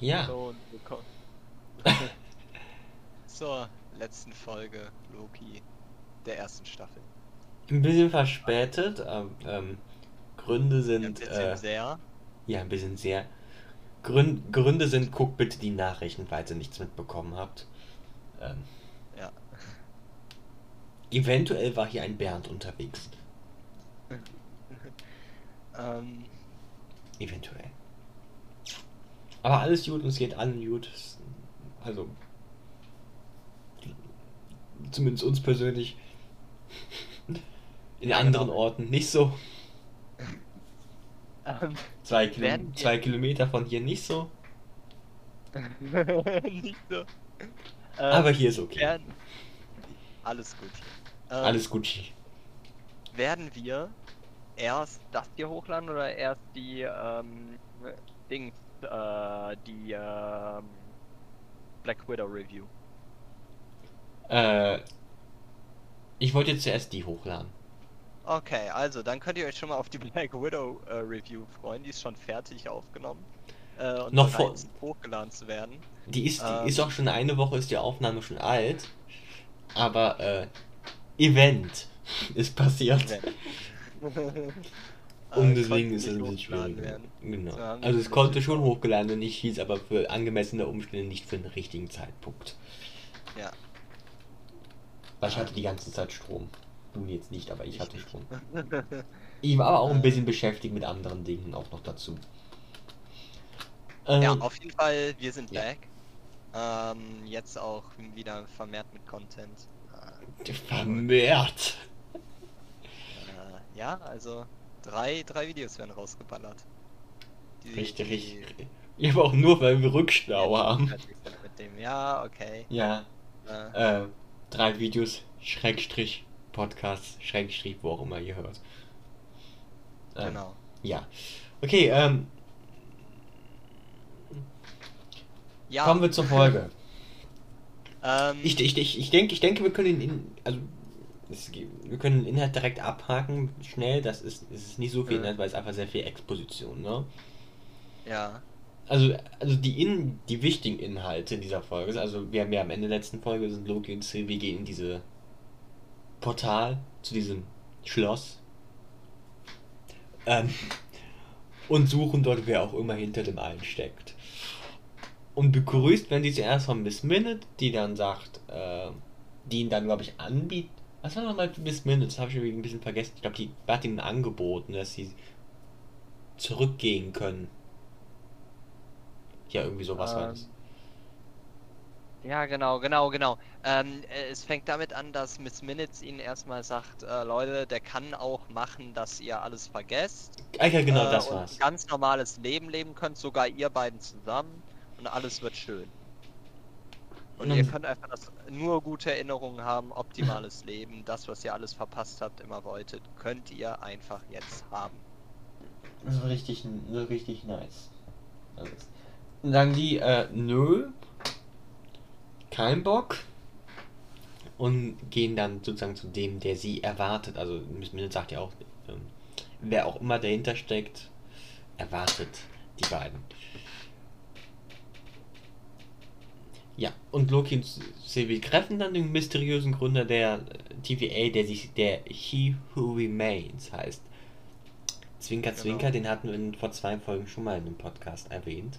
Ja. Willkommen zur letzten Folge Loki der ersten Staffel. Ein bisschen verspätet. Ähm, ähm, Gründe Ein sind. bisschen Äh, sehr. ja, ein bisschen sehr. Grün, Gründe sind, guckt bitte die Nachrichten, falls ihr nichts mitbekommen habt. Ähm, Ja. eventuell war hier ein Bernd unterwegs. Ähm, Eventuell. Aber alles gut, uns geht allen gut. Also. Zumindest uns persönlich. In Ja, anderen genau. Orten nicht so. ähm, Zwei, Kilo zwei Kilometer von hier nicht so. nicht so. Ähm, Aber hier ist okay. werden, alles gut. Ähm, Alles gut. Werden wir erst das hier hochladen oder erst die ähm, Dings, äh, die ähm, Black Widow Review? Äh, ich wollte jetzt zuerst die hochladen. Okay, also dann könnt ihr euch schon mal auf die Black Widow äh, Review freuen. Die ist schon fertig aufgenommen. Äh, und Noch vor- hochgeladen zu werden. Die ist, die Ähm. ist auch schon eine Woche, ist die Aufnahme schon alt. Aber, äh, Event ist passiert. Und Äh, deswegen ist es ein bisschen werden. Genau. Also es das konnte schon hochgeladen werden, nicht hieß aber für angemessene Umstände nicht für den richtigen Zeitpunkt. Ja. Weil ich hatte die ganze Zeit Strom. Du jetzt nicht, aber ich hatte. Strom. Ich war aber auch ein Äh. bisschen beschäftigt mit anderen Dingen auch noch dazu. Ähm, ja, auf jeden Fall, wir sind ja. back. Ähm, jetzt auch wieder vermehrt mit Content. Äh, vermehrt. äh, ja, also drei, drei Videos werden rausgeballert. Die- Richtig, die- richtig. Ja, aber auch nur, weil wir Rückstau die haben. Mit dem, ja, okay. Ja, Äh, äh, drei Videos, Schrägstrich, Podcast, Schrägstrich, wo auch immer ihr hört. Ähm, genau. Ja. Okay, ähm, Ja, kommen wir zur Folge. ähm, Ich, ich, ich, ich denke, ich denke, wir können den, In- also, es, wir können den Inhalt direkt abhaken, schnell. Das ist, es ist nicht so viel. Inhalt, weil es einfach sehr viel Exposition, ne? ja, Also, also die, in, die wichtigen Inhalte in dieser Folge, also wir haben ja am Ende der letzten Folge sind Loki und Sylvie gehen in diese Portal zu diesem Schloss ähm, und suchen dort, wer auch immer hinter dem allen steckt. Und begrüßt werden sie zuerst von Miss Minute, die dann sagt, äh, die ihn dann, glaube ich, anbietet. Was war nochmal Miss Minute? Das habe ich irgendwie ein bisschen vergessen. Ich glaube, die hat ihnen angeboten, dass sie zurückgehen können. Ja, irgendwie sowas war das. Ähm, Ja, genau, genau, genau. Ähm, äh, es fängt damit an, dass Miss Minutes ihnen erstmal sagt, äh, Leute, der kann auch machen, dass ihr alles vergesst. Ah ja, genau, äh, das und war's. ein ganz normales Leben leben könnt, sogar ihr beiden zusammen und alles wird schön. Und Und ihr könnt einfach das, nur gute Erinnerungen haben, optimales Leben, das, was ihr alles verpasst habt, immer wolltet, könnt ihr einfach jetzt haben. Das war richtig, so richtig nice. Also, Dann die, äh, nö, kein Bock. Und gehen dann sozusagen zu dem, der sie erwartet. Also, Miss sagt ja auch, ähm, wer auch immer dahinter steckt, erwartet die beiden. Ja, und Loki und Sylvie treffen dann den mysteriösen Gründer der äh, TVA, der sich der He Who Remains heißt. Zwinker, Genau. Zwinker, den hatten wir in, vor zwei Folgen schon mal in einem Podcast erwähnt.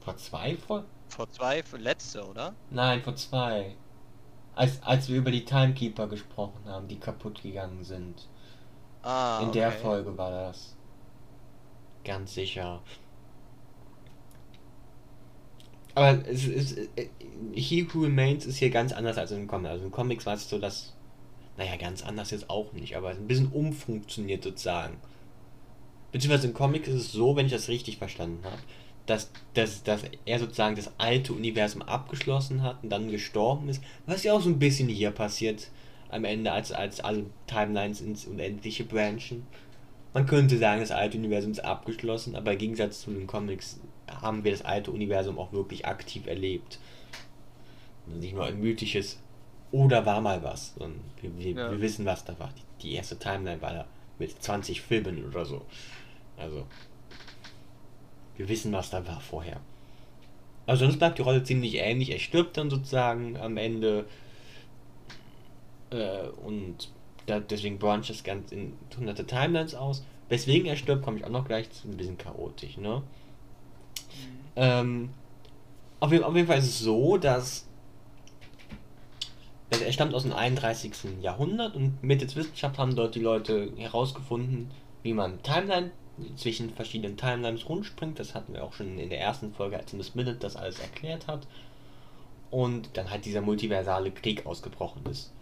Vor zwei Folgen? Vor zwei, letzte, oder? Nein, vor zwei. Als, als wir über die Timekeeper gesprochen haben, die kaputt gegangen sind. Ah, in der okay. Folge war das. Ganz sicher. Aber es ist. äh, He Who Remains ist hier ganz anders als im Comic. Also in Comics war es so, dass. Naja, ganz anders jetzt auch nicht, aber ein bisschen umfunktioniert sozusagen. Beziehungsweise im Comic ist es so, wenn ich das richtig verstanden habe, dass, dass, dass er sozusagen das alte Universum abgeschlossen hat und dann gestorben ist. Was ja auch so ein bisschen hier passiert am Ende, als, als alle Timelines ins Unendliche branchen. Man könnte sagen, das alte Universum ist abgeschlossen, aber im Gegensatz zu den Comics haben wir das alte Universum auch wirklich aktiv erlebt. Nicht nur ein mythisches oder war mal was, sondern wir, wir, Ja. wir wissen, was da war. Die, die erste Timeline war da mit 20 Filmen oder so. Also. wir wissen, was da war vorher. Also sonst bleibt die Rolle ziemlich ähnlich. Er stirbt dann sozusagen am Ende. Äh, und da, deswegen brancht das Ganze in hunderte Timelines aus. Weswegen er stirbt, komme ich auch noch gleich zu. Ein bisschen chaotisch, ne? Ähm, auf, jeden, auf jeden Fall ist es so, dass also er stammt aus dem 31. Jahrhundert und mittels Wissenschaft haben dort die Leute herausgefunden, wie man Timeline zwischen verschiedenen Timelines rumspringt. Das hatten wir auch schon in der ersten Folge, als Miss Minute das alles erklärt hat. Und dann halt dieser multiversale Krieg ausgebrochen ist.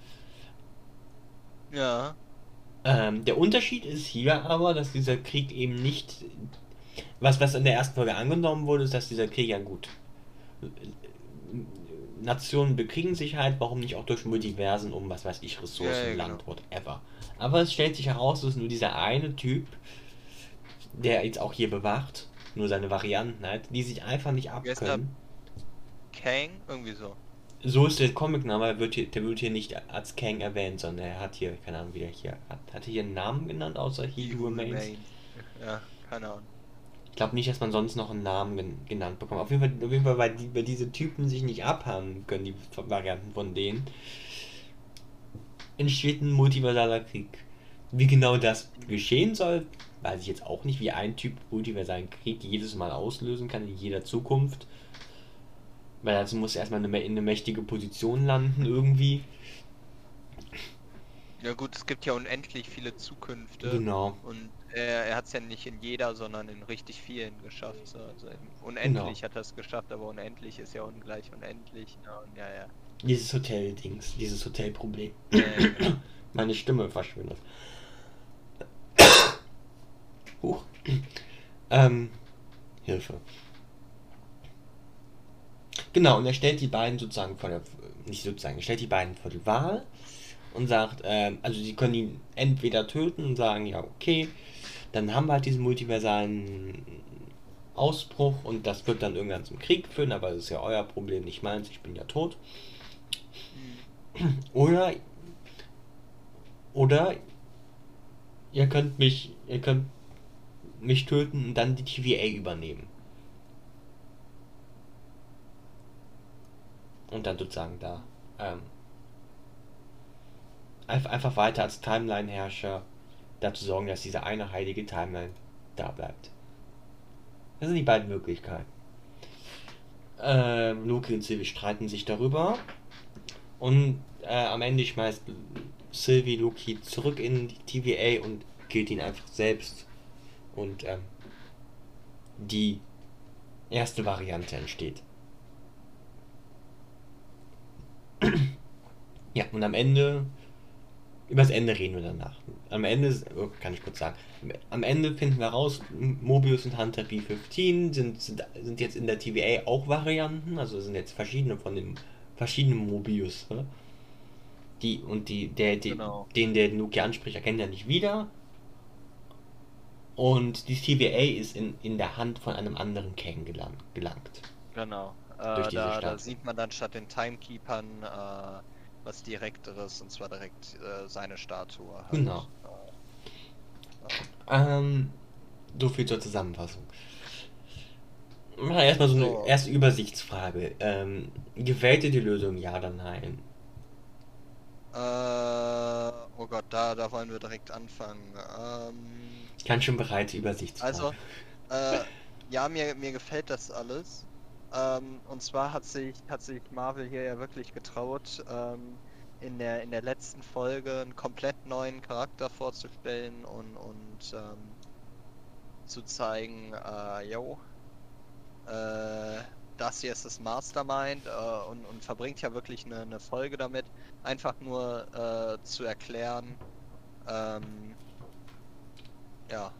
Ja. Ähm, der Unterschied ist hier aber, dass dieser Krieg eben nicht. Was, was in der ersten Folge angenommen wurde, ist, dass dieser Krieg ja gut. Nationen bekriegen sich halt, warum nicht auch durch Multiversen um, was weiß ich, Ressourcen, Ja, ja, Land, genau. whatever. Aber es stellt sich heraus, dass nur dieser eine Typ, der jetzt auch hier bewacht, nur seine Varianten halt, die sich einfach nicht abkönnen. Kang? Irgendwie so. So ist der Comicname, aber wird hier, der wird hier nicht als Kang erwähnt, sondern er hat hier, keine Ahnung, wie der hier, hat, hat er hier einen Namen genannt, außer He Who Remains? Ja, keine Ahnung. Ich glaube nicht, dass man sonst noch einen Namen gen genannt bekommt. Auf jeden Fall, auf jeden Fall weil, die, weil diese Typen sich nicht abhaben können, die Varianten von denen, entsteht ein multiversaler Krieg. Wie genau das geschehen soll, weiß ich jetzt auch nicht, wie ein Typ multiversalen Krieg jedes Mal auslösen kann in jeder Zukunft. Weil dazu muss er erstmal in eine, in eine mächtige Position landen irgendwie. Ja gut, es gibt ja unendlich viele Zukünfte. Genau. Und er, er hat es ja nicht in jeder, sondern in richtig vielen geschafft. So. Also unendlich Genau. hat er es geschafft, aber unendlich ist ja ungleich unendlich. Ja, und ja, ja. Dieses Hotel-Dings, dieses Hotelproblem. Ja, ja, genau. Meine Stimme verschwindet. Huch. Ähm, Hilfe. Genau, und er stellt die beiden sozusagen vor der, nicht sozusagen, er stellt die beiden vor die Wahl und sagt, ähm, also sie können ihn entweder töten und sagen, ja, okay, dann haben wir halt diesen multiversalen Ausbruch und das wird dann irgendwann zum Krieg führen, aber das ist ja euer Problem, nicht meins, ich bin ja tot. Oder oder ihr könnt mich ihr könnt mich töten und dann die TVA übernehmen. Und dann sozusagen da ähm, einfach, einfach weiter als Timeline-Herrscher dazu sorgen, dass diese eine heilige Timeline da bleibt. Das sind die beiden Möglichkeiten. Ähm, Loki und Sylvie streiten sich darüber. Und äh, am Ende schmeißt Sylvie Loki zurück in die TVA und killt ihn einfach selbst. Und ähm, die erste Variante entsteht. ja, und am Ende. Über das Ende reden wir danach. Am Ende, oh, kann ich kurz sagen, am Ende finden wir raus, Mobius und Hunter B15 sind, sind, sind jetzt in der TVA auch Varianten, also sind jetzt verschiedene von den verschiedenen Mobius. Ne? Die und die, der, die, Genau. den der Nuki anspricht, erkennt er nicht wieder. Und die TVA ist in, in der Hand von einem anderen Kang gelang, gelangt. Genau. Durch Äh, diese da, da sieht man dann statt den Timekeepern äh, was Direkteres und zwar direkt äh, seine Statue. Halt. Genau. Äh, Ähm, so viel zur Zusammenfassung. Erstmal so eine So. erste Übersichtsfrage. Ähm, gefällt dir die Lösung, ja oder nein? Äh, oh Gott, da, da wollen wir direkt anfangen. Ähm, Ich kann schon bereits Übersichtsfrage. also, äh, ja, mir, mir gefällt das alles. Ähm, und zwar hat sich, hat sich Marvel hier ja wirklich getraut, ähm, in der, in der letzten Folge einen komplett neuen Charakter vorzustellen und, und ähm, zu zeigen, äh, yo, äh, das hier ist das Mastermind äh, und, und verbringt ja wirklich eine, eine Folge damit, einfach nur äh, zu erklären, ähm, ja,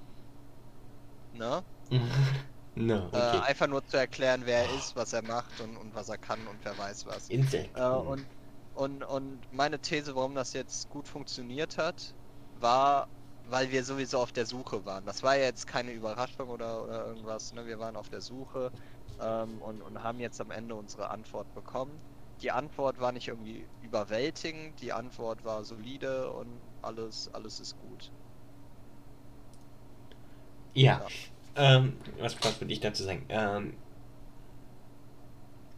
ne? no, Äh, okay. einfach nur zu erklären, wer er ist, was er macht und, und was er kann und wer weiß was. Insekt. Äh, und, und, und meine These, warum das jetzt gut funktioniert hat, war, weil wir sowieso auf der Suche waren. Das war ja jetzt keine Überraschung oder, oder irgendwas. Ne? Wir waren auf der Suche ähm, und, und haben jetzt am Ende unsere Antwort bekommen. Die Antwort war nicht irgendwie überwältigend, die Antwort war solide und alles, alles ist gut. ja. ja. Ähm, was, was würde ich dazu sagen? Ähm,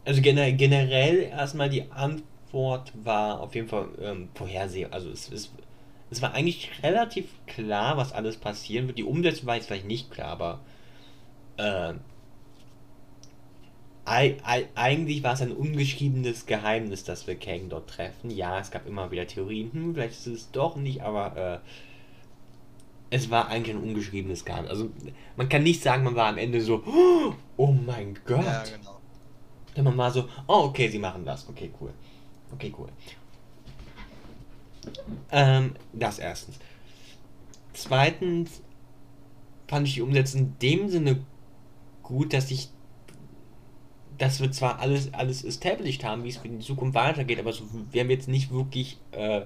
also generell, generell erstmal die Antwort war auf jeden Fall ähm, vorhersehbar. Also es, es, es war eigentlich relativ klar, was alles passieren wird. Die Umsetzung war jetzt vielleicht nicht klar, aber äh, ei, ei, eigentlich war es ein ungeschriebenes Geheimnis, dass wir Kang dort treffen. Ja, es gab immer wieder Theorien, hm, vielleicht ist es doch nicht, aber äh, es war eigentlich ein ungeschriebenes Geheimnis. Also man kann nicht sagen, man war am Ende so, oh mein Gott. Ja, genau. Denn man war so, oh okay, sie machen das. Okay, cool. Okay, cool. Ähm, das erstens. Zweitens fand ich die Umsetzung in dem Sinne gut, dass ich dass wir zwar alles alles established haben, wie es in die Zukunft weitergeht, aber so, wir haben jetzt nicht wirklich äh,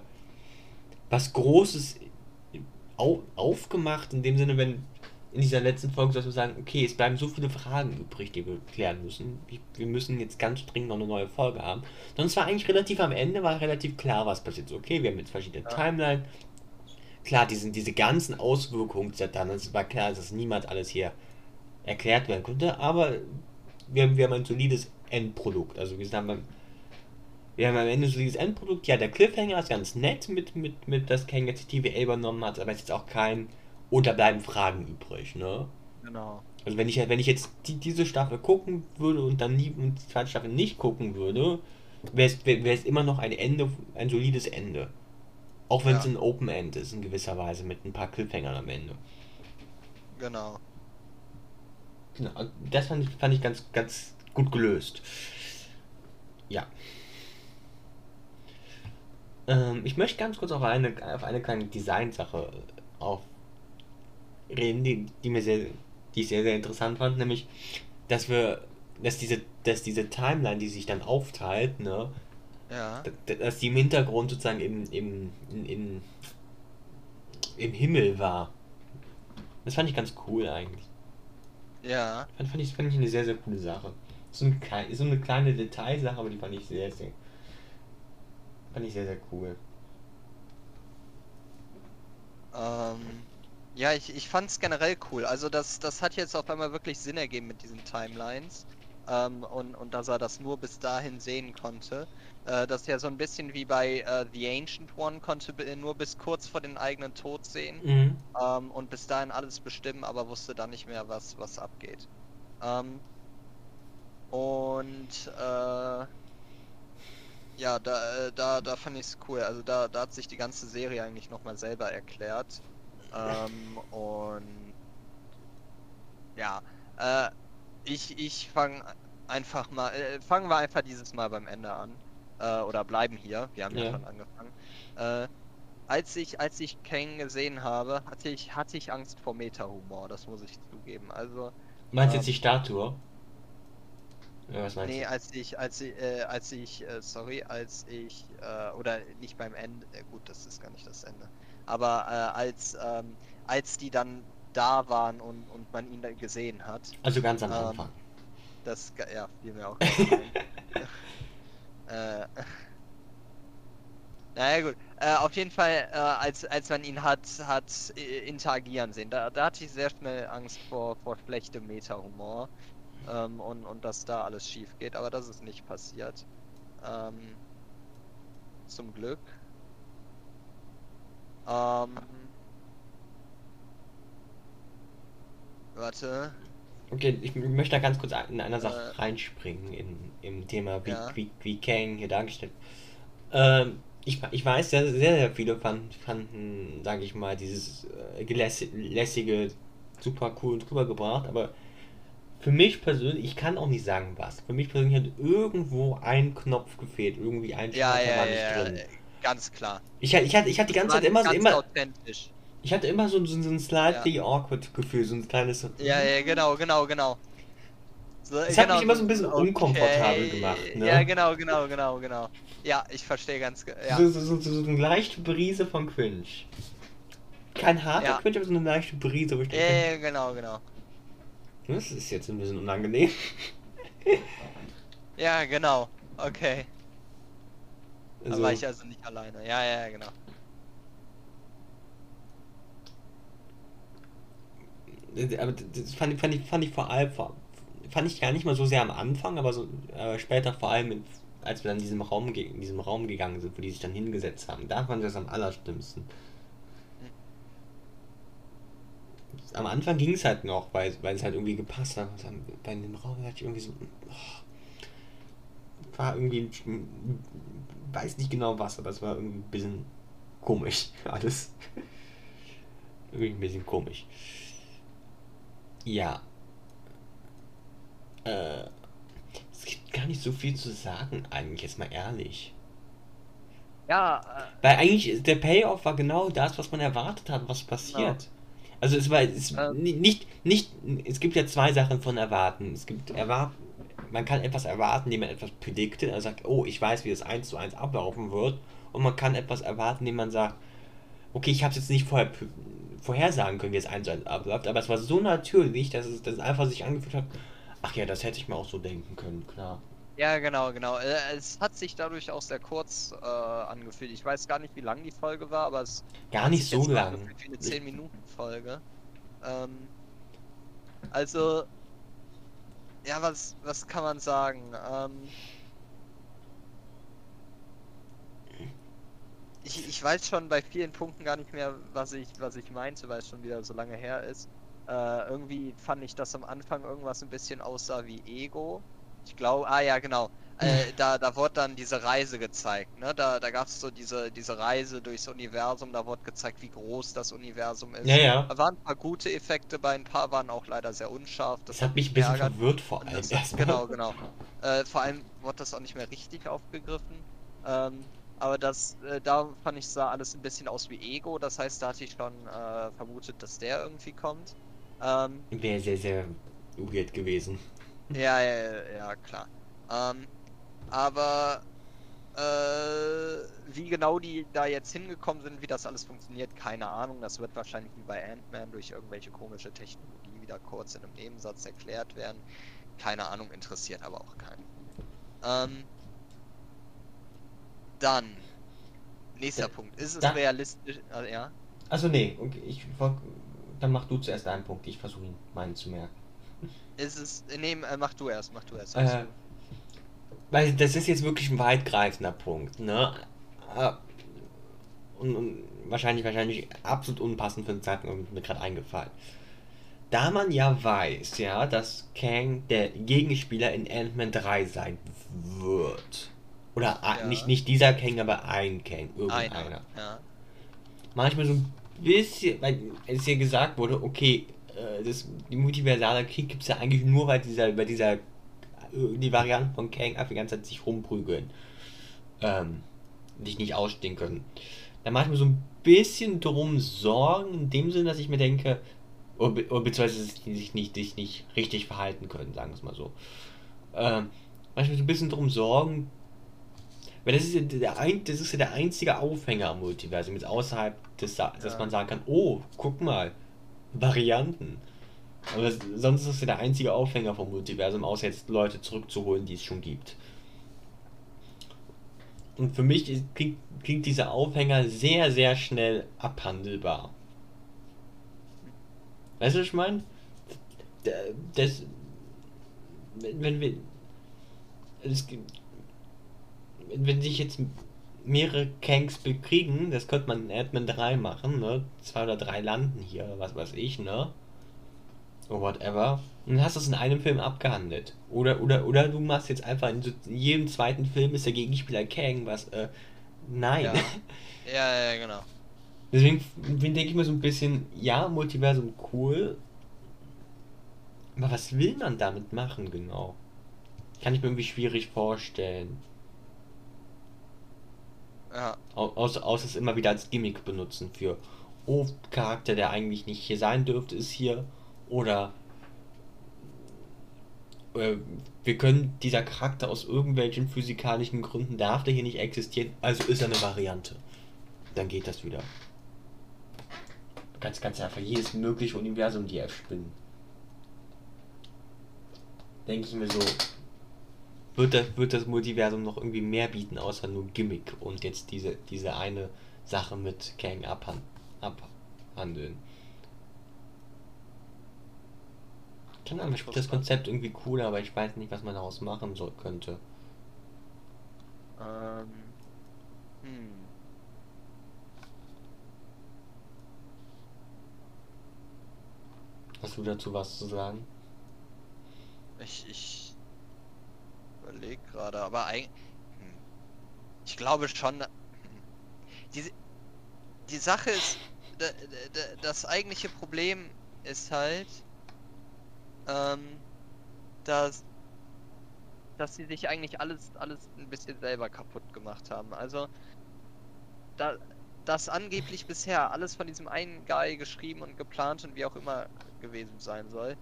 was Großes au aufgemacht, in dem Sinne, wenn in dieser letzten Folge, dass wir sagen, okay, es bleiben so viele Fragen übrig, die wir klären müssen. Wir müssen jetzt ganz dringend noch eine neue Folge haben. Es war eigentlich relativ am Ende, war relativ klar, was passiert. Okay, wir haben jetzt verschiedene ja. Timeline. Klar, diese, diese ganzen Auswirkungen dann, es war klar, dass niemals alles hier erklärt werden konnte, aber wir haben, wir haben ein solides Endprodukt. Also wir haben, wir haben am Ende ein solides Endprodukt. Ja, der Cliffhanger ist ganz nett mit, mit, mit das Kang jetzt die TVA übernommen hat, aber es ist jetzt auch kein und da bleiben Fragen übrig, ne? Genau. Also wenn ich wenn ich jetzt die, diese Staffel gucken würde und dann nie und die zweite Staffel nicht gucken würde, wäre es wär, immer noch ein Ende, ein solides Ende. Auch wenn es ja. ein Open End ist in gewisser Weise mit ein paar Cliffhangern am Ende. Genau. Genau, das fand ich, fand ich ganz, ganz gut gelöst. Ja. Ähm, ich möchte ganz kurz auf eine, auf eine kleine Designsache auf reden, die, die mir sehr, die ich sehr, sehr interessant fand, nämlich, dass wir, dass diese, dass diese Timeline, die sich dann aufteilt, ne, ja. dass die im Hintergrund sozusagen im, im, in, in, im Himmel war. Das fand ich ganz cool eigentlich. Ja. Fand, fand, ich, fand ich eine sehr, sehr coole Sache. So, ein, so eine kleine Detailsache, aber die fand ich sehr, sehr, fand ich sehr, sehr cool. Ähm, ja, ich, ich fand es generell cool. Also das, das hat jetzt auf einmal wirklich Sinn ergeben mit diesen Timelines. Ähm, und, und dass er das nur bis dahin sehen konnte. Äh, das ist ja so ein bisschen wie bei äh, The Ancient One, konnte nur bis kurz vor den eigenen Tod sehen. Mhm. Ähm, und bis dahin alles bestimmen, aber wusste dann nicht mehr, was, was abgeht. Ähm, und äh, ja, da, äh, da, da fand ich es cool. Also da, da hat sich die ganze Serie eigentlich nochmal selber erklärt. Ähm, und ja, äh, ich, ich fange einfach mal, äh, fangen wir einfach dieses Mal beim Ende an. Äh, oder bleiben hier, wir haben ja, ja schon angefangen. Äh, als ich, als ich Kang gesehen habe, hatte ich, hatte ich Angst vor Meta-Humor, das muss ich zugeben. Also. Meinst du ähm, jetzt die Statue? Ja, was meinst nee, du? als ich, als ich, äh, als ich, äh, sorry, als ich, äh, oder nicht beim Ende, äh, gut, das ist gar nicht das Ende aber äh, als, ähm, als die dann da waren und, und man ihn dann gesehen hat. Also ganz am ähm, Anfang. Das, ja, fiel mir auch äh, Naja gut, äh, auf jeden Fall, äh, als, als man ihn hat, hat äh, interagieren sehen, da, da hatte ich sehr schnell Angst vor, vor schlechtem Meta-Humor ähm, und, und dass da alles schief geht, aber das ist nicht passiert. Ähm, zum Glück. Ähm. Warte. Okay, ich möchte da ganz kurz in einer Sache äh, reinspringen in, im Thema, wie, ja. wie, wie Kang hier dargestellt ähm, ich, ich weiß, sehr, sehr, sehr viele fanden, fanden sage ich mal, dieses äh, lässige super cool und rübergebracht, aber für mich persönlich, ich kann auch nicht sagen was. Für mich persönlich hat irgendwo ein Knopf gefehlt, irgendwie ein ja, ja, war nicht ja, drin. Ganz klar. Ich, ich, hatte, ich hatte die ganze Zeit immer so immer. Ich hatte immer so, so, so ein slightly ja. awkward Gefühl, so ein kleines. Ja, ja, genau, genau, genau. So, das genau, hat mich immer so ein bisschen okay. unkomfortabel gemacht. Ne? Ja, genau, genau, genau, genau. Ja, ich verstehe ganz. Ja. So, so, so, so, eine leichte Brise von Cringe. Kein harter ja. Cringe, aber so eine leichte Brise, wo ich denke. Ja, genau, genau. Das ist jetzt ein bisschen unangenehm. ja, genau. Okay. Also, da war ich also nicht alleine. Ja, ja, genau. aber das fand, fand, ich, fand ich vor allem, fand ich gar nicht mal so sehr am Anfang, aber so äh, später vor allem, in, als wir dann in diesem Raum, in diesem Raum gegangen sind, wo die sich dann hingesetzt haben, da fand ich das am allerschlimmsten. Am Anfang ging es halt noch, weil, weil es halt irgendwie gepasst hat. Bei dem Raum hatte ich irgendwie so. Oh, war irgendwie. Weiß nicht genau was, aber es war irgendwie ein bisschen komisch. Alles. irgendwie ein bisschen komisch. Ja. Äh, es gibt gar nicht so viel zu sagen, eigentlich, jetzt mal ehrlich. Ja. Äh, Weil eigentlich, der Payoff war genau das, was man erwartet hat, was passiert. Genau. Also es war es ähm. nicht, nicht, es gibt ja zwei Sachen von erwarten. Es gibt erwarten, man kann etwas erwarten, indem man etwas prediktet, also sagt, oh, ich weiß, wie das 1 zu 1 ablaufen wird. Und man kann etwas erwarten, indem man sagt, okay, ich habe es jetzt nicht vorher vorhersagen können, wie es 1 zu 1 abläuft, aber es war so natürlich, dass es, dass es einfach sich angefühlt hat, ach ja, das hätte ich mir auch so denken können, klar. Ja, genau, genau. Äh, es hat sich dadurch auch sehr kurz äh, angefühlt. Ich weiß gar nicht, wie lang die Folge war, aber es gar nicht so lang. Wie eine 10 Minuten Folge. Ähm, also ja, was was kann man sagen? Ähm, ich, ich weiß schon bei vielen Punkten gar nicht mehr, was ich was ich meinte, weil es schon wieder so lange her ist. Äh, irgendwie fand ich, dass am Anfang irgendwas ein bisschen aussah wie Ego. Ich glaube, ah ja, genau. Äh, da, da wurde dann diese Reise gezeigt, ne? Da, da gab es so diese, diese Reise durchs Universum, da wurde gezeigt, wie groß das Universum ist. Ja, ja. Da waren ein paar gute Effekte bei, ein paar waren auch leider sehr unscharf. Das, das hat mich ein bisschen ärgert. verwirrt vor allem. Das, genau, genau. Äh, vor allem wurde das auch nicht mehr richtig aufgegriffen. Ähm, aber das, äh, da fand ich, sah alles ein bisschen aus wie Ego, das heißt, da hatte ich schon äh, vermutet, dass der irgendwie kommt. Ähm, Wäre sehr, sehr weird gewesen. Ja, ja, ja, klar. Ähm, aber äh, wie genau die da jetzt hingekommen sind, wie das alles funktioniert, keine Ahnung. Das wird wahrscheinlich wie bei Ant-Man durch irgendwelche komische Technologie wieder kurz in einem Nebensatz erklärt werden. Keine Ahnung, interessiert aber auch keinen. Ähm, dann, nächster äh, Punkt. Ist es da, realistisch? Äh, ja? Also nee, okay, ich dann mach du zuerst einen Punkt, ich versuche ihn meinen zu merken. Ist es. Nee, mach du erst, mach du erst. Äh, weil das ist jetzt wirklich ein weitgreifender Punkt, ne? Äh, und, und wahrscheinlich, wahrscheinlich absolut unpassend für den Zeitpunkt mir gerade eingefallen. Da man ja weiß, ja, dass Kang der Gegenspieler in Ant-Man 3 sein wird. Oder ja. nicht, nicht dieser Kang, aber ein Kang, irgendeiner. Einer, ja. Manchmal so ein bisschen, weil es hier gesagt wurde, okay, äh, das, die multiversale Krieg gibt es ja eigentlich nur, weil dieser, bei dieser, die Varianten von Kang einfach die ganze Zeit sich rumprügeln. Ähm, dich nicht ausstehen können. Da mache ich mir so ein bisschen drum Sorgen, in dem Sinne, dass ich mir denke, oder, oder beziehungsweise sich nicht, sich nicht richtig verhalten können, sagen wir es mal so. Ähm, mache ich mir so ein bisschen drum Sorgen, weil das ist ja der, ein, das ist ja der einzige Aufhänger am Multiversum, jetzt außerhalb des, dass ja. man sagen kann, oh, guck mal, Varianten. Aber sonst ist es ja der einzige Aufhänger vom Multiversum, außer jetzt Leute zurückzuholen, die es schon gibt. Und für mich klingt, klingt dieser Aufhänger sehr, sehr schnell abhandelbar. Weißt du, was ich meine? Das, wenn, wir. Es wenn sich jetzt mehrere Kanks bekriegen, das könnte man in Admin 3 machen, ne? Zwei oder drei landen hier, was weiß ich, ne? Oder whatever. Und dann hast du es in einem Film abgehandelt. Oder, oder, oder du machst jetzt einfach in, jedem zweiten Film ist der Gegenspieler Kang, was, äh, nein. Ja, ja, ja genau. Deswegen denke ich mir so ein bisschen, ja, Multiversum cool. Aber was will man damit machen, genau? Kann ich mir irgendwie schwierig vorstellen. Ja. Außer, außer es immer wieder als Gimmick benutzen für, oh, Charakter, der eigentlich nicht hier sein dürfte, ist hier. Oder äh, wir können dieser Charakter aus irgendwelchen physikalischen Gründen darf der hier nicht existieren, also ist er eine Variante. Dann geht das wieder. Du kannst, kannst einfach jedes mögliche Universum dir erspinnen. Denke ich mir so, wird das, wird das Multiversum noch irgendwie mehr bieten, außer nur Gimmick und jetzt diese, diese eine Sache mit Kang abhand, abhandeln. Keine Ahnung, ich finde das Konzept irgendwie cool, aber ich weiß nicht, was man daraus machen soll, könnte. Ähm. Hm. Hast du dazu was zu sagen? Ich, ich überlege gerade, aber eigentlich. Hm. Ich glaube schon. Hm. Die, die Sache ist, das eigentliche Problem ist halt, ähm, dass, dass sie sich eigentlich alles, alles ein bisschen selber kaputt gemacht haben. Also, da, das angeblich bisher alles von diesem einen Guy geschrieben und geplant und wie auch immer gewesen sein soll,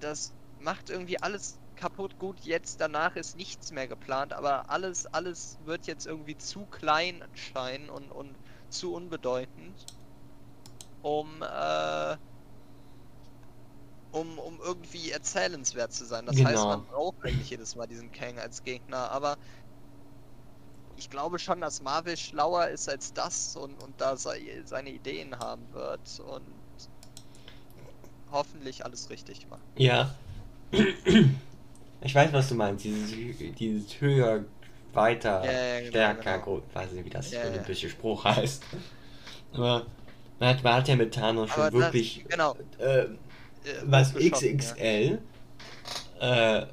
das macht irgendwie alles kaputt. Gut, jetzt danach ist nichts mehr geplant, aber alles, alles wird jetzt irgendwie zu klein scheinen und, und zu unbedeutend, um, äh, um, um irgendwie erzählenswert zu sein. Das Genau. heißt, man braucht eigentlich jedes Mal diesen Kang als Gegner, aber ich glaube schon, dass Marvel schlauer ist als das und, und da sei, seine Ideen haben wird und hoffentlich alles richtig macht. Ja. Ich weiß, was du meinst. Dieses, dieses höher, weiter, Ja, ja, genau, stärker, genau. gro- weiß nicht, wie das Ja, olympische Spruch heißt. Aber man hat, man hat ja mit Thanos schon das- wirklich genau. Äh, was hochgeschossen, XXL. Äh,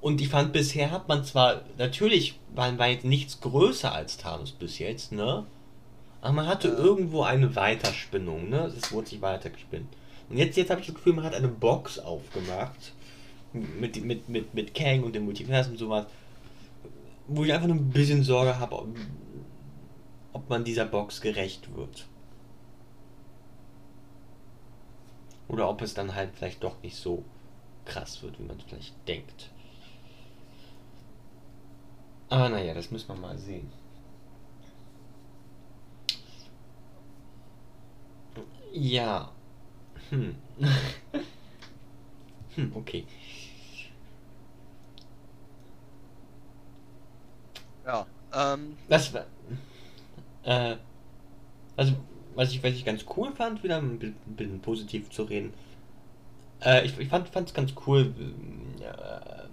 und ich fand, bisher hat man zwar, natürlich war, war jetzt nichts größer als Thanos bis jetzt, ne? Aber man hatte Ja. irgendwo eine Weiterspinnung, ne? Es wurde sich weitergespinnt. Und jetzt, jetzt habe ich das Gefühl, man hat eine Box aufgemacht. Mit, mit, mit, mit Kang und dem Multiversum und sowas. Wo ich einfach nur ein bisschen Sorge habe, ob, ob man dieser Box gerecht wird. Oder ob es dann halt vielleicht doch nicht so krass wird, wie man vielleicht denkt. Aber naja, das müssen wir mal sehen. Ja. Hm. hm, okay. Ja. Ähm, Das war. Äh, also, was ich, was ich ganz cool fand, wieder ein bi- ein bisschen positiv zu reden. Äh, ich ich fand es ganz cool, äh,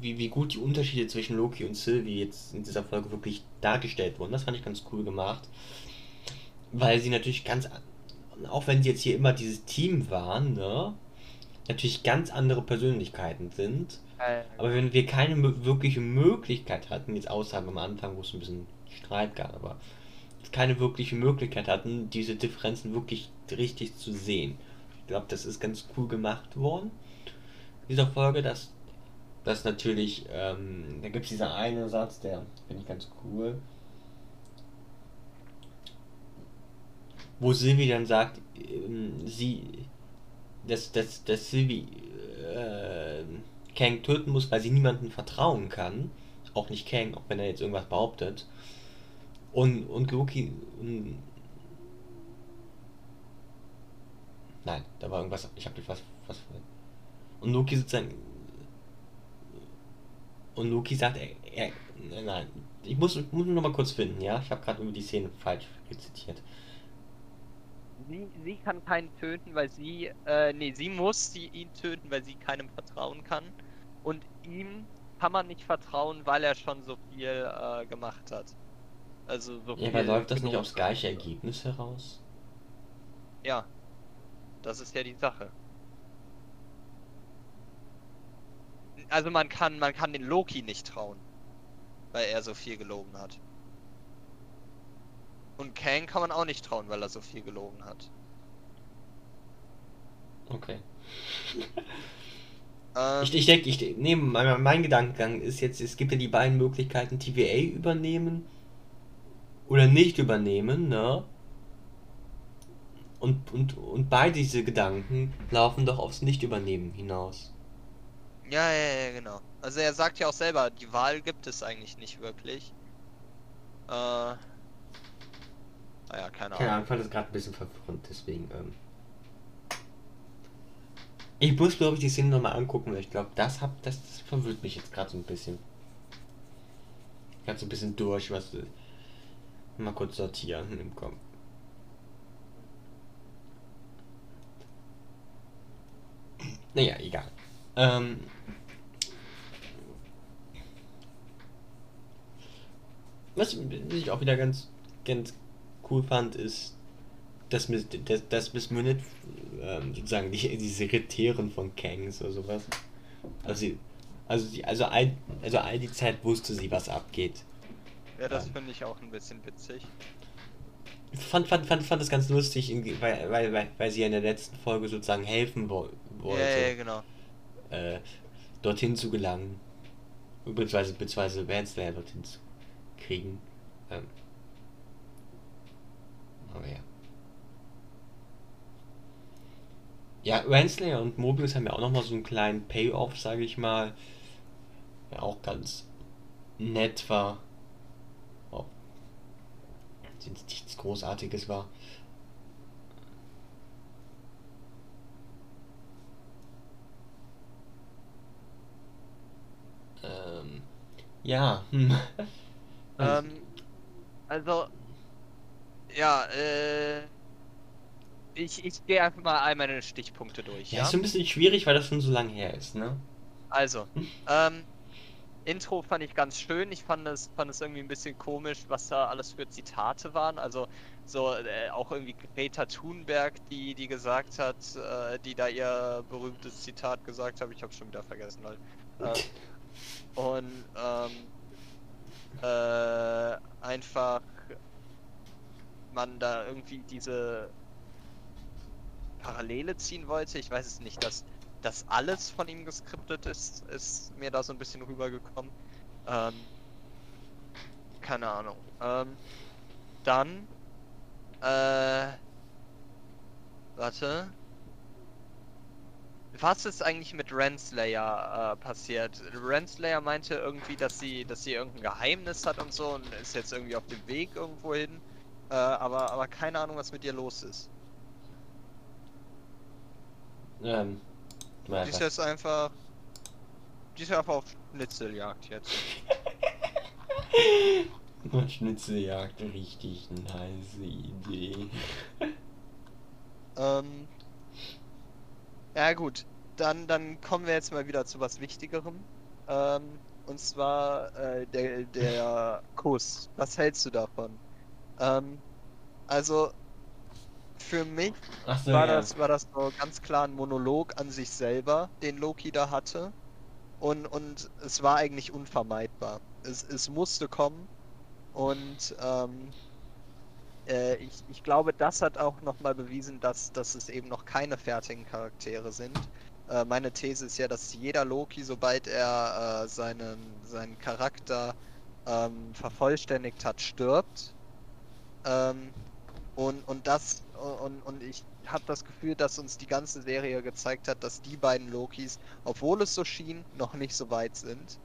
wie, wie gut die Unterschiede zwischen Loki und Sylvie jetzt in dieser Folge wirklich dargestellt wurden. Das fand ich ganz cool gemacht. Weil sie natürlich ganz, an- auch wenn sie jetzt hier immer dieses Team waren, ne, natürlich ganz andere Persönlichkeiten sind. Aber wenn wir keine wirkliche Möglichkeit hatten, jetzt außer am Anfang, wo es ein bisschen Streit gab, aber keine wirkliche Möglichkeit hatten, diese Differenzen wirklich richtig zu sehen. Ich glaube, das ist ganz cool gemacht worden. Dieser Folge, dass das natürlich, ähm, da gibt es dieser eine Satz, der finde ich ganz cool. Wo Sylvie dann sagt, ähm, sie, dass, dass, dass Sylvie äh, Kang töten muss, weil sie niemandem vertrauen kann. Auch nicht Kang, auch wenn er jetzt irgendwas behauptet. Und, und Loki. mm, Nein, da war irgendwas. Ich habe was, was. Und Loki sozusagen. Und Loki sagt, er, er, nein, ich muss, muss noch mal kurz finden, ja? Ich habe gerade über die Szene falsch rezitiert. sie, sie kann keinen töten, weil sie, äh, nee, sie muss sie, ihn töten, weil sie keinem vertrauen kann. Und ihm kann man nicht vertrauen, weil er schon so viel äh, gemacht hat. Also so Ja, aber läuft das nicht aufs gleiche Ergebnis heraus? Ja, das ist ja die Sache. Also man kann, man kann den Loki nicht trauen, weil er so viel gelogen hat. Und Kang kann man auch nicht trauen, weil er so viel gelogen hat. Okay. Ähm, Ich, ich denke, ich, nee, mein, mein Gedankengang ist jetzt, es gibt ja die beiden Möglichkeiten, TVA übernehmen oder nicht übernehmen, ne? Und, und, und beide diese Gedanken laufen doch aufs Nicht-Übernehmen hinaus. Ja, ja, ja, genau. Also er sagt ja auch selber, die Wahl gibt es eigentlich nicht wirklich. Äh. Naja, keine Keine Ahnung. Ahnung, ich fand das gerade ein bisschen verwirrend, deswegen, ähm. Ich muss, glaube ich, die Szene nochmal angucken, weil ich glaube, das, hab, das, das verwirrt mich jetzt gerade so ein bisschen. Gerade so ein bisschen durch, was. äh, Mal kurz sortieren im Kopf. Naja, egal. Ähm, was ich auch wieder ganz, ganz cool fand, ist, dass Miss, dass, dass Miss Minute ähm, sozusagen die, die Sekretärin von Kangs oder sowas. Also, sie, also, sie, also, all, also all die Zeit wusste sie, was abgeht. Ja, das finde ich auch ein bisschen witzig. Ich fand, fand, fand, fand das ganz lustig, weil, weil, weil, weil sie ja in der letzten Folge sozusagen helfen wo wollte, Ja, ja, genau. äh, dorthin zu gelangen. Beziehungsweise, beziehungsweise Vanslayer dorthin zu kriegen. Ähm. Aber ja. Ja, Renslayer und Mobius haben ja auch nochmal so einen kleinen Payoff, sage ich mal. Ja, auch ganz nett war. Jetzt nichts Großartiges war. Ähm, ja, hm. Ähm, also, ja, äh, ich, ich gehe einfach mal all meine Stichpunkte durch, ja, ja? ist so ein bisschen schwierig, weil das schon so lange her ist, ne? Also, ähm, Intro fand ich ganz schön. Ich fand es, fand es irgendwie ein bisschen komisch, was da alles für Zitate waren. Also so äh, auch irgendwie Greta Thunberg, die, die gesagt hat, äh, die da ihr berühmtes Zitat gesagt hat. Ich habe schon wieder vergessen, Leute. Ähm, und ähm, äh, einfach man da irgendwie diese Parallele ziehen wollte. Ich weiß es nicht, dass dass alles von ihm geskriptet ist, ist mir da so ein bisschen rübergekommen. Ähm, keine Ahnung. Ähm, dann, äh, warte. Was ist eigentlich mit Renslayer äh, passiert? Renslayer meinte irgendwie, dass sie, dass sie irgendein Geheimnis hat und so und ist jetzt irgendwie auf dem Weg irgendwo hin. Äh, aber, aber keine Ahnung, was mit ihr los ist. Ähm, du Die ist jetzt einfach. Die ist einfach auf Schnitzeljagd jetzt. Schnitzeljagd, richtig nice Idee. Ähm. Ja gut, dann, dann kommen wir jetzt mal wieder zu was Wichtigerem. Ähm, und zwar äh, der, der Kuss. Was hältst du davon? Ähm, also für mich Achso, war ja. das, war das so ganz klar ein Monolog an sich selber, den Loki da hatte. Und, und es war eigentlich unvermeidbar. Es, es musste kommen. Und ähm, äh, ich, ich glaube, das hat auch nochmal bewiesen, dass, dass es eben noch keine fertigen Charaktere sind. Äh, meine These ist ja, dass jeder Loki, sobald er äh, seinen, seinen Charakter ähm, vervollständigt hat, stirbt. Ähm, und, und das und, und ich habe das Gefühl, dass uns die ganze Serie gezeigt hat, dass die beiden Lokis, obwohl es so schien, noch nicht so weit sind.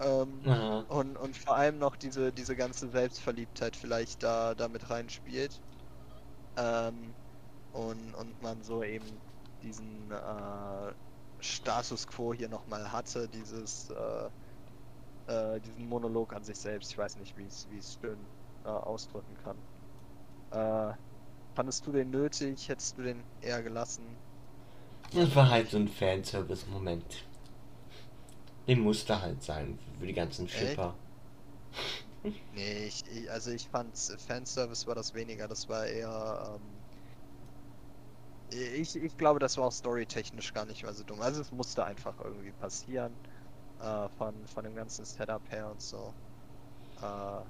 Ähm, Aha. und, und vor allem noch diese, diese ganze Selbstverliebtheit vielleicht da, da mit reinspielt. Ähm, und, und man so eben diesen äh, Status quo hier nochmal hatte, dieses äh, äh, diesen Monolog an sich selbst. Ich weiß nicht, wie es wie es schön äh, ausdrücken kann. Äh, fandest du den nötig? Hättest du den eher gelassen? Das war halt so ein Fanservice-Moment. Den musste halt sein für die ganzen? Schipper. Nee, ich, ich, also ich fand's Fanservice war das weniger, das war eher ähm, ich, ich glaube, das war auch storytechnisch gar nicht mal so dumm. Also es musste einfach irgendwie passieren. Äh, von, von dem ganzen Setup her und so. Äh,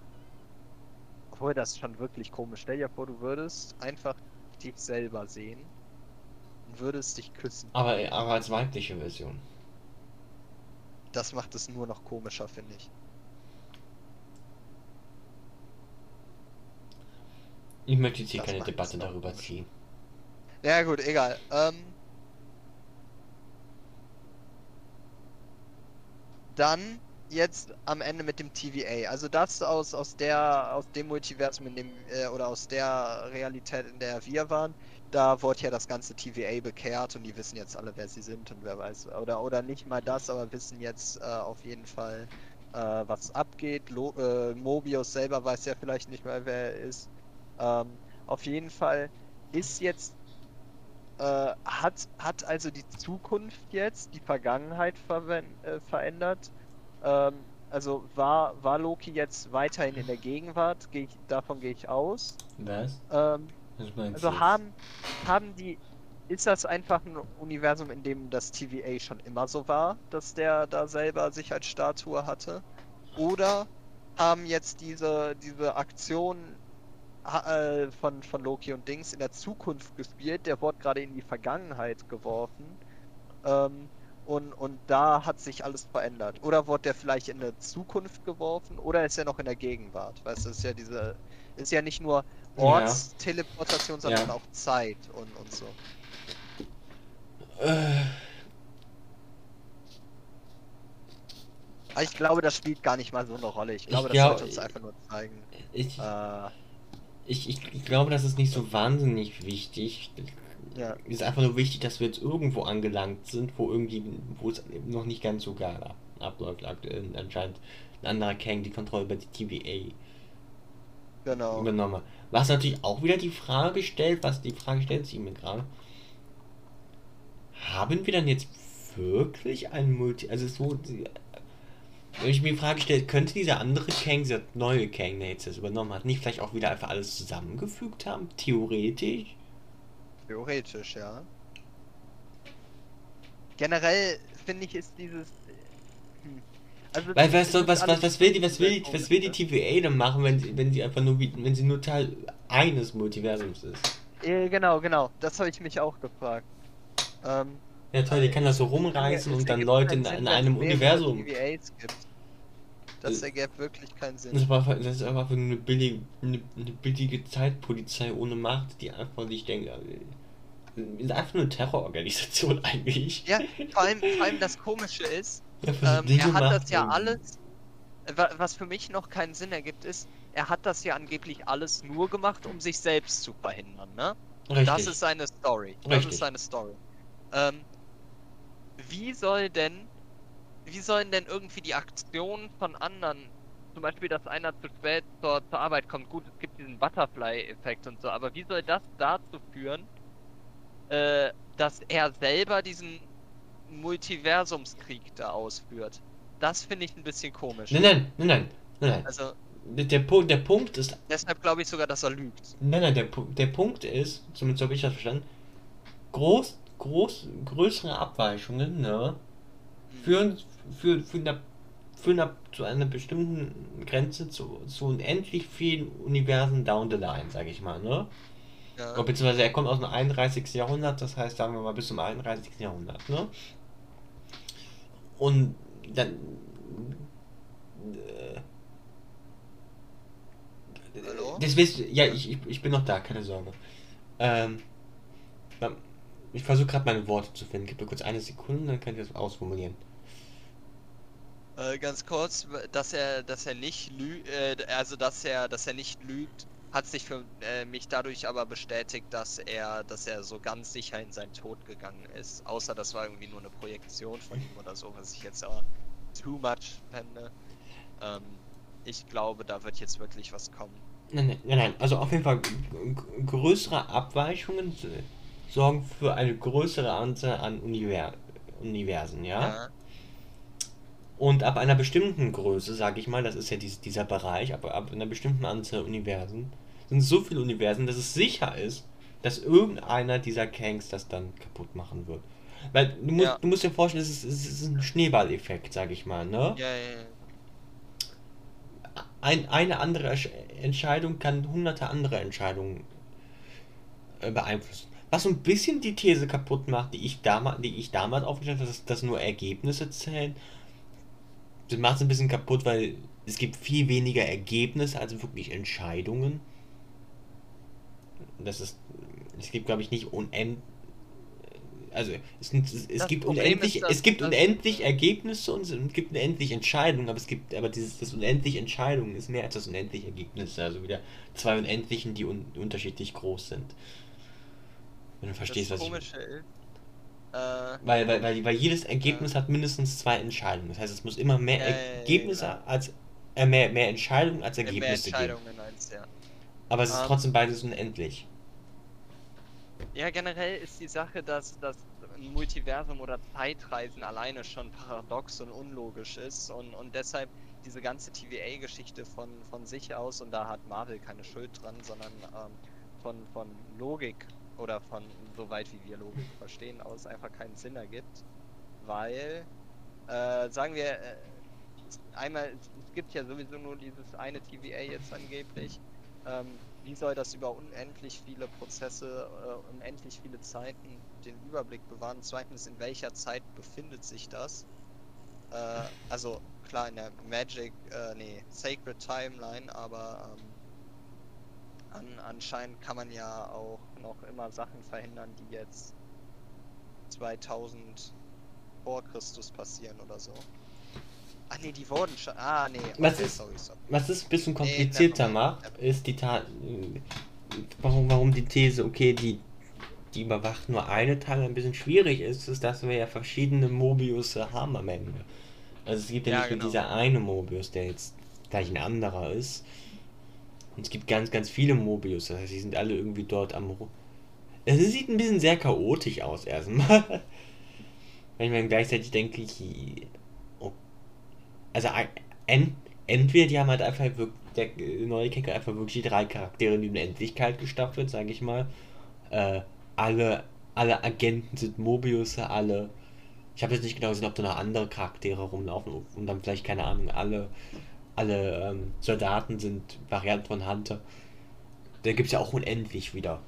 obwohl das schon wirklich komisch. Stell dir vor, du würdest einfach dich selber sehen und würdest dich küssen. Aber, aber als weibliche Version. Das macht es nur noch komischer, finde ich. Ich möchte jetzt hier Das keine Debatte darüber ziehen. Ja gut, egal. Ähm, dann jetzt am Ende mit dem TVA. Also das aus, aus der aus dem Multiversum in dem äh, oder aus der Realität, in der wir waren, da wurde ja das ganze TVA bekehrt und die wissen jetzt alle, wer sie sind und wer weiß. Oder oder nicht mal das, aber wissen jetzt äh, auf jeden Fall, äh, was abgeht. Lo äh, Mobius selber weiß ja vielleicht nicht mal, wer er ist. Ähm, auf jeden Fall ist jetzt äh, hat, hat also die Zukunft jetzt die Vergangenheit verwen- äh, verändert? Ähm, also war, war Loki jetzt weiterhin in der Gegenwart? Geh ich, davon gehe ich aus. Was? Ähm, Was also haben, haben die. Ist das einfach ein Universum, in dem das TVA schon immer so war, dass der da selber sich als Statue hatte? Oder haben jetzt diese, diese Aktion äh, von, von Loki und Dings in der Zukunft gespielt? Der wurde gerade in die Vergangenheit geworfen. Ähm, und, und da hat sich alles verändert. Oder wurde der vielleicht in der Zukunft geworfen? Oder ist er noch in der Gegenwart? Weißt du, ist ja diese. Ist ja nicht nur Ja. Ortsteleportation, sondern Ja. auch Zeit und, und so. Äh, Aber ich glaube, das spielt gar nicht mal so eine Rolle. Ich glaube, das glaub- sollte uns einfach nur zeigen. ich, Äh, ich, ich, ich glaube, das ist nicht so wahnsinnig wichtig. Ja. Es ist einfach nur wichtig, dass wir jetzt irgendwo angelangt sind, wo irgendwie, wo es noch nicht ganz so geil ab- abläuft. Aktuell anscheinend ein anderer Kang die Kontrolle über die TVA Genau. übernommen hat. Was natürlich auch wieder die Frage stellt, was die Frage stellt sich mir gerade. Haben wir dann jetzt wirklich ein Multi... Also so... Wenn ich mir die Frage stelle, könnte dieser andere Kang, dieser neue Kang, der jetzt das übernommen hat, nicht vielleicht auch wieder einfach alles zusammengefügt haben? Theoretisch? Theoretisch, ja. Generell finde ich, ist dieses. Hm. Also, Weil was, soll, was, was, was will die, was will die, was will die TVA denn machen, wenn sie, wenn sie einfach nur, wenn sie nur Teil eines Multiversums ist? Äh, genau, genau. Das habe ich mich auch gefragt. Ähm, Ja toll, die kann das so rumreißen und dann Leute in, in einem Universum. TVAs gibt. Das Äh, ergibt wirklich keinen Das Sinn. ist aber, das ist nur eine billige, eine, eine billige Zeitpolizei ohne Macht, die einfach sich denkt, äh, ist einfach nur eine Terrororganisation eigentlich. Ja, vor allem, vor allem das Komische ist, Ja, ähm, er hat das ja alles. wa- Was für mich noch keinen Sinn ergibt, ist, er hat das ja angeblich alles nur gemacht, um sich selbst zu verhindern, ne? Richtig. Das ist seine Story. Das Richtig. ist seine Story. Ähm, wie soll denn, wie sollen denn irgendwie die Aktionen von anderen, zum Beispiel, dass einer zu spät zur, zur Arbeit kommt, gut, es gibt diesen Butterfly-Effekt und so, aber wie soll das dazu führen, äh, dass er selber diesen Multiversumskrieg da ausführt? Das finde ich ein bisschen komisch. Nein, nein, nein, nein, nein. Also, Der, Punkt, der Punkt ist, deshalb glaube ich sogar, dass er lügt. nein, nein, der, der Punkt ist, zumindest habe ich das verstanden, groß, groß, größere Abweichungen, ne, führen, für eine, für eine, zu einer bestimmten Grenze zu, zu unendlich vielen Universen down the line, sage ich mal, ne? Ja. Oder beziehungsweise er kommt aus dem 31. Jahrhundert, das heißt, sagen wir mal, bis zum 31. Jahrhundert, ne? Und dann. Äh, Hallo? das wisst ja, ich, ich, ich bin noch da, keine Sorge. Ähm, ich versuche gerade meine Worte zu finden. Gib mir kurz eine Sekunde, dann könnt ihr das ausformulieren. Äh, ganz kurz, dass er, dass er nicht lügt, äh, also dass er, dass er nicht lügt, hat sich für äh, mich dadurch aber bestätigt, dass er, dass er so ganz sicher in seinen Tod gegangen ist. Außer das war irgendwie nur eine Projektion von ihm oder so, was ich jetzt aber too much fände. Ähm, ich glaube, da wird jetzt wirklich was kommen. Nein, nein, nein. Also auf jeden Fall größere Abweichungen sorgen für eine größere Anzahl an Univer Universen, ja? Ja. Und ab einer bestimmten Größe, sage ich mal, das ist ja dies, dieser Bereich, aber ab einer bestimmten Anzahl Universen, sind so viele Universen, dass es sicher ist, dass irgendeiner dieser Kanks das dann kaputt machen wird. Weil du musst, Ja. du musst dir vorstellen, es ist, es ist ein Schneeballeffekt, sage ich mal, ne? Ja, ja, ja. Ein, eine andere Entscheidung kann hunderte andere Entscheidungen äh, beeinflussen. Was so ein bisschen die These kaputt macht, die ich damals, die ich damals aufgestellt habe, dass, dass nur Ergebnisse zählen. Das macht es ein bisschen kaputt, weil es gibt viel weniger Ergebnisse als wirklich Entscheidungen. Das ist, es gibt glaube ich nicht unendlich, also es, es, es Das gibt Problem unendlich, ist, dass- es gibt unendlich Ergebnisse und es gibt unendlich Entscheidungen, aber es gibt, aber dieses, das unendlich Entscheidungen ist mehr als das unendlich Ergebnisse, also wieder zwei Unendlichen, die un, unterschiedlich groß sind. Wenn du verstehst, das was ich Komische ist, äh, weil, weil, weil, weil jedes Ergebnis hat mindestens zwei Entscheidungen. Das heißt, es muss immer mehr Ja, ja, ja, Ergebnisse ja. als äh, mehr, mehr Entscheidungen als mehr Ergebnisse geben. Entscheidungen als ja. Aber es ist Ähm. trotzdem beides unendlich. Ja, generell ist die Sache, dass das ein Multiversum oder Zeitreisen alleine schon paradox und unlogisch ist und, und deshalb diese ganze TVA-Geschichte von, von sich aus, und da hat Marvel keine Schuld dran, sondern ähm, von, von Logik oder von soweit wie wir Logik verstehen aus einfach keinen Sinn ergibt. Weil, äh, sagen wir, äh, einmal, es gibt ja sowieso nur dieses eine TVA jetzt angeblich. Ähm, wie soll das über unendlich viele Prozesse, äh, unendlich viele Zeiten den Überblick bewahren? Zweitens, in welcher Zeit befindet sich das? Äh, also klar in der Magic, äh, nee, Sacred Timeline, aber ähm, an, anscheinend kann man ja auch noch immer Sachen verhindern, die jetzt 2000 vor Christus passieren oder so. Ah nee, die wurden schon. Ah nee. Okay, was, ist, sorry, sorry. was ist ein bisschen komplizierter nee, macht, ist die Tat. Warum, warum die These, okay, die, die überwacht nur eine Teil ein bisschen schwierig ist, ist, dass wir ja verschiedene Mobius haben am Ende. Also es gibt ja, ja nicht genau. nur dieser eine Mobius, der jetzt gleich ein anderer ist. Und es gibt ganz, ganz viele Mobius. Das heißt, die sind alle irgendwie dort am. Es sieht ein bisschen sehr chaotisch aus erstmal. Wenn man gleichzeitig denke ich, also ent, entweder die haben halt einfach wirklich, der neue Kicker einfach wirklich drei Charaktere in die Unendlichkeit gestaffelt, sage ich mal. Äh, alle, alle Agenten sind Mobius, alle. Ich habe jetzt nicht genau gesehen, ob da noch andere Charaktere rumlaufen und dann vielleicht, keine Ahnung, alle, alle ähm, Soldaten sind Varianten von Hunter. Da gibt es ja auch unendlich wieder.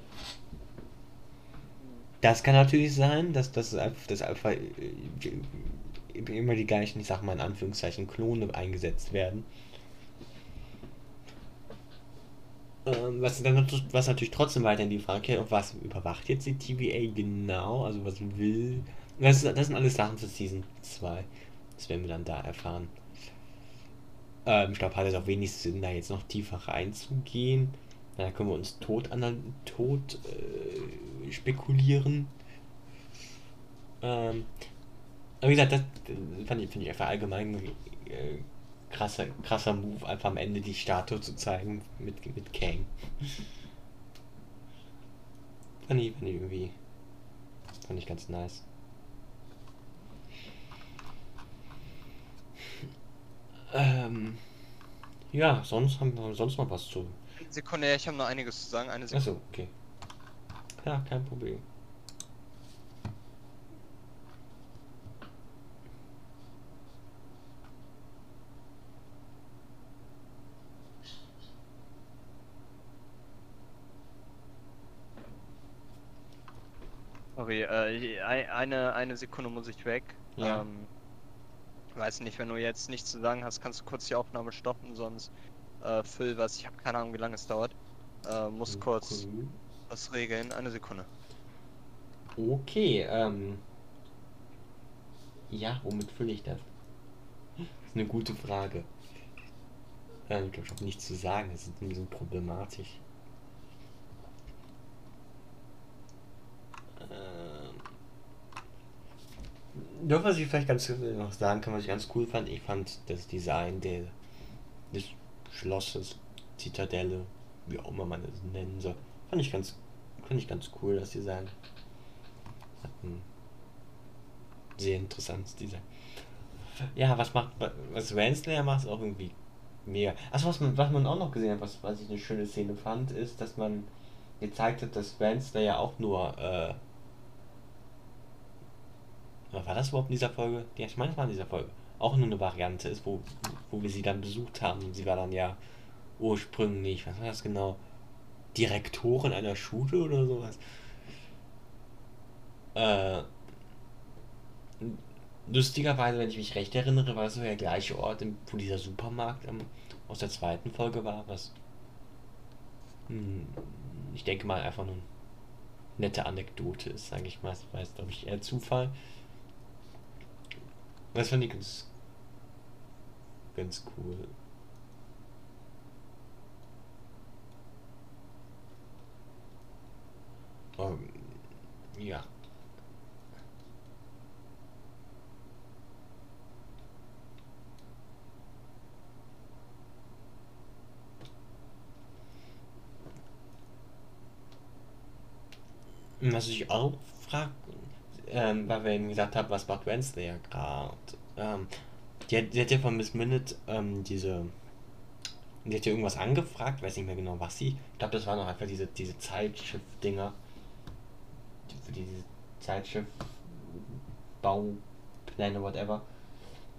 Das kann natürlich sein, dass das einfach, das einfach äh, immer die gleichen, ich sag mal in Anführungszeichen, Klone eingesetzt werden. Ähm, was, dann, was natürlich trotzdem weiterhin die Frage, was überwacht jetzt die TVA genau? Also was will. Das, das sind alles Sachen für Season 2. Das werden wir dann da erfahren. Ähm, ich glaube, hat es auch wenig Sinn, da jetzt noch tiefer reinzugehen. Da können wir uns tot, an, tot äh, spekulieren. Ähm, aber wie gesagt, das fand ich, find ich einfach allgemein äh, krasser, krasser Move, einfach am Ende die Statue zu zeigen mit, mit Kang. fand, ich, fand ich irgendwie. Fand ich ganz nice. Ähm, ja, sonst haben wir sonst noch was zu. Sekunde, ich habe noch einiges zu sagen. Eine Sekunde. Achso, okay. Ja, kein Problem. Sorry, äh, eine, eine Sekunde muss ich weg. Ja. Ähm, weiß nicht, wenn du jetzt nichts zu sagen hast, kannst du kurz die Aufnahme stoppen, sonst äh, füll was. Ich habe keine Ahnung, wie lange es dauert. Äh, muss okay. kurz was regeln. Eine Sekunde. Okay, ähm. Ja, womit fülle ich das? Das ist eine gute Frage. Ähm, ich habe nichts zu sagen, das ist ein bisschen problematisch. Doch, was ich vielleicht ganz noch sagen kann, was ich ganz cool fand, ich fand das Design der, des Schlosses, Zitadelle, wie auch immer man es nennen soll, fand ich ganz, fand ich ganz cool, das Design. Hat ein sehr interessantes Design. Ja, was macht, was Renslayer macht, ist auch irgendwie mega. Also was man, was man auch noch gesehen hat, was, was ich eine schöne Szene fand, ist, dass man gezeigt hat, dass Renslayer auch nur, äh, war das überhaupt in dieser Folge? Ja, ich meine, es war in dieser Folge. Auch nur eine Variante ist, wo, wo wir sie dann besucht haben. Und sie war dann ja ursprünglich, was war das genau? Direktorin einer Schule oder sowas. Äh, lustigerweise, wenn ich mich recht erinnere, war es so der gleiche Ort, wo dieser Supermarkt ähm, aus der zweiten Folge war, was hm, ich denke mal einfach nur eine nette Anekdote ist, sage ich mal. Das war jetzt, glaube ich, eher Zufall. Das fand ich ganz, ganz cool. Um, ähm, ja. Was ich auch frage, ähm, weil wir eben gesagt haben, was macht Wednesday ja gerade? Ähm, die, hat, die hat ja von Miss Minute ähm, diese. Die hat ja irgendwas angefragt, weiß nicht mehr genau was sie. Ich glaube, das waren noch einfach diese, diese Zeitschiff-Dinger. Die, für diese Zeitschiff-Baupläne, whatever.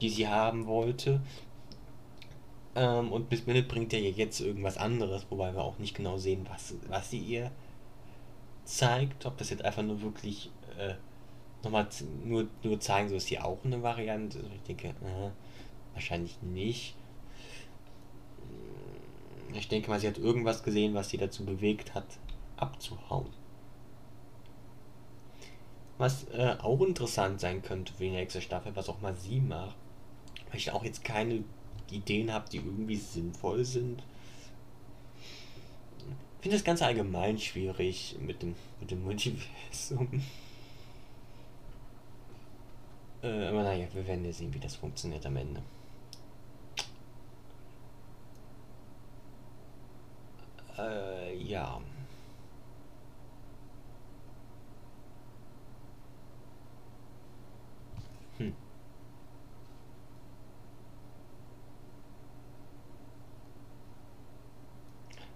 Die sie haben wollte. Ähm, und Miss Minute bringt ja jetzt irgendwas anderes, wobei wir auch nicht genau sehen, was, was sie ihr zeigt. Ob das jetzt einfach nur wirklich äh, nochmal nur, nur zeigen, so ist hier auch eine Variante. Ich denke, äh, wahrscheinlich nicht. Ich denke mal, sie hat irgendwas gesehen, was sie dazu bewegt hat, abzuhauen. Was äh, auch interessant sein könnte für die nächste Staffel, was auch mal sie macht, weil ich auch jetzt keine Ideen habe, die irgendwie sinnvoll sind. Ich finde das Ganze allgemein schwierig mit dem, mit dem Multiversum. Äh, aber naja, wir werden ja sehen, wie das funktioniert am Ende. Äh, ja. Hm.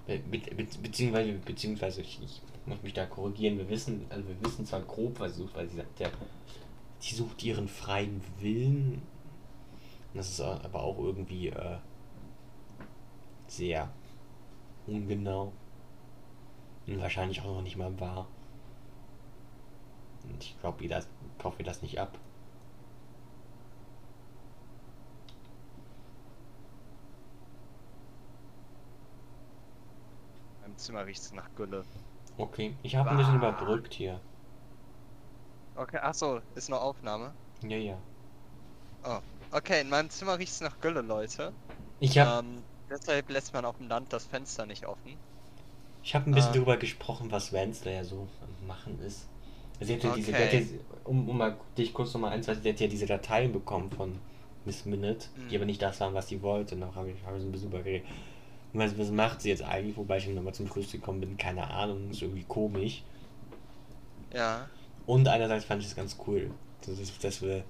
Be be beziehungsweise, beziehungsweise ich, ich, muss mich da korrigieren. Wir wissen, also wir wissen zwar grob, was sucht, weil sie sagt, der, sie sucht ihren freien Willen. Das ist aber auch irgendwie äh, sehr ungenau. Und wahrscheinlich auch noch nicht mal wahr. Und ich glaube, ich kaufe ihr das nicht ab. Im Zimmer riecht es nach Gülle. Okay, ich habe ein bisschen überbrückt hier. Okay, achso, ist noch Aufnahme? Ja, ja. Oh, okay, in meinem Zimmer riecht es nach Gülle, Leute. Ich habe Ähm, deshalb lässt man auf dem Land das Fenster nicht offen. ich hab ein bisschen Ah. darüber gesprochen, was Wednesday ja so am Machen ist. Sie hat ja diese, die Okay. hat ja, um, um mal dich kurz nochmal einzuweisen, sie hat ja diese Dateien bekommen von Miss Minute, die Mhm. aber nicht das waren, was sie wollte. Und da habe ich, hab ich so ein bisschen übergeredet. Und was, was macht sie jetzt eigentlich? Wobei ich nochmal zum Schluss gekommen bin, keine Ahnung, ist irgendwie komisch. Ja. Und einerseits fand ich es ganz cool, dass, wir,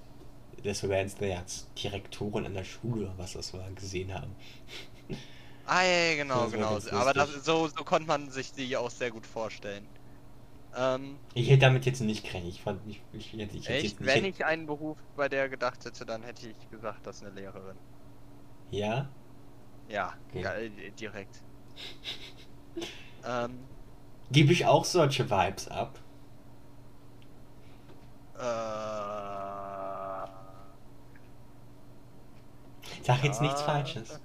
dass wir Wednesday als Direktorin an der Schule, was das war, gesehen haben. Ah, ja, ja, genau, genau. Aber das, so, so konnte man sich die auch sehr gut vorstellen. Ähm, Ich hätte damit jetzt nicht gerechnet. Ich fand, ich, ich, ich hätte echt, jetzt nicht. wenn ich einen Beruf bei der gedacht hätte, dann hätte ich gesagt, das ist eine Lehrerin. Ja? Ja, Okay. ja äh, direkt. ähm, Gebe ich auch solche Vibes ab? Äh, Sag jetzt nichts. Falsches.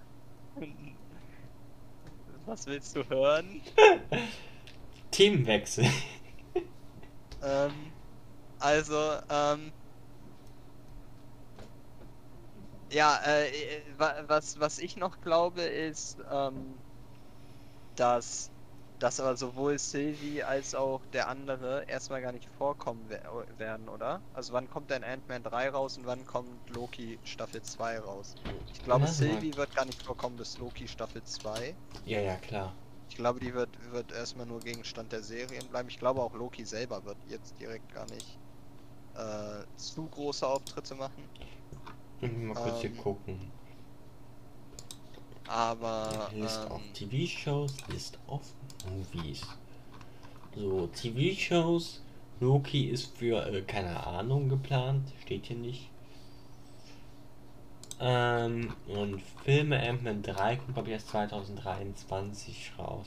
Was willst du hören? Themenwechsel. Ähm, also, ähm, ja, äh, äh, wa- was, was ich noch glaube, ist, ähm, dass, dass aber sowohl Sylvie als auch der andere erstmal gar nicht vorkommen wer werden, oder? Also wann kommt denn Ant-Man 3 raus und wann kommt Loki Staffel 2 raus? Ich glaube, Ja, Sylvie wird gar nicht vorkommen bis Loki Staffel 2. Ja, ja, klar. Ich glaube, die wird, wird erstmal nur Gegenstand der Serien bleiben. Ich glaube auch Loki selber wird jetzt direkt gar nicht äh, zu große Auftritte machen. Mal kurz hier Ähm, gucken. Aber List of ähm, TV-Shows, List of Movies. So, TV-Shows. Loki ist für, äh, keine Ahnung, geplant. Steht hier nicht. Ähm, und Filme Ant-Man 3 kommt, glaube ich, erst 2023 raus.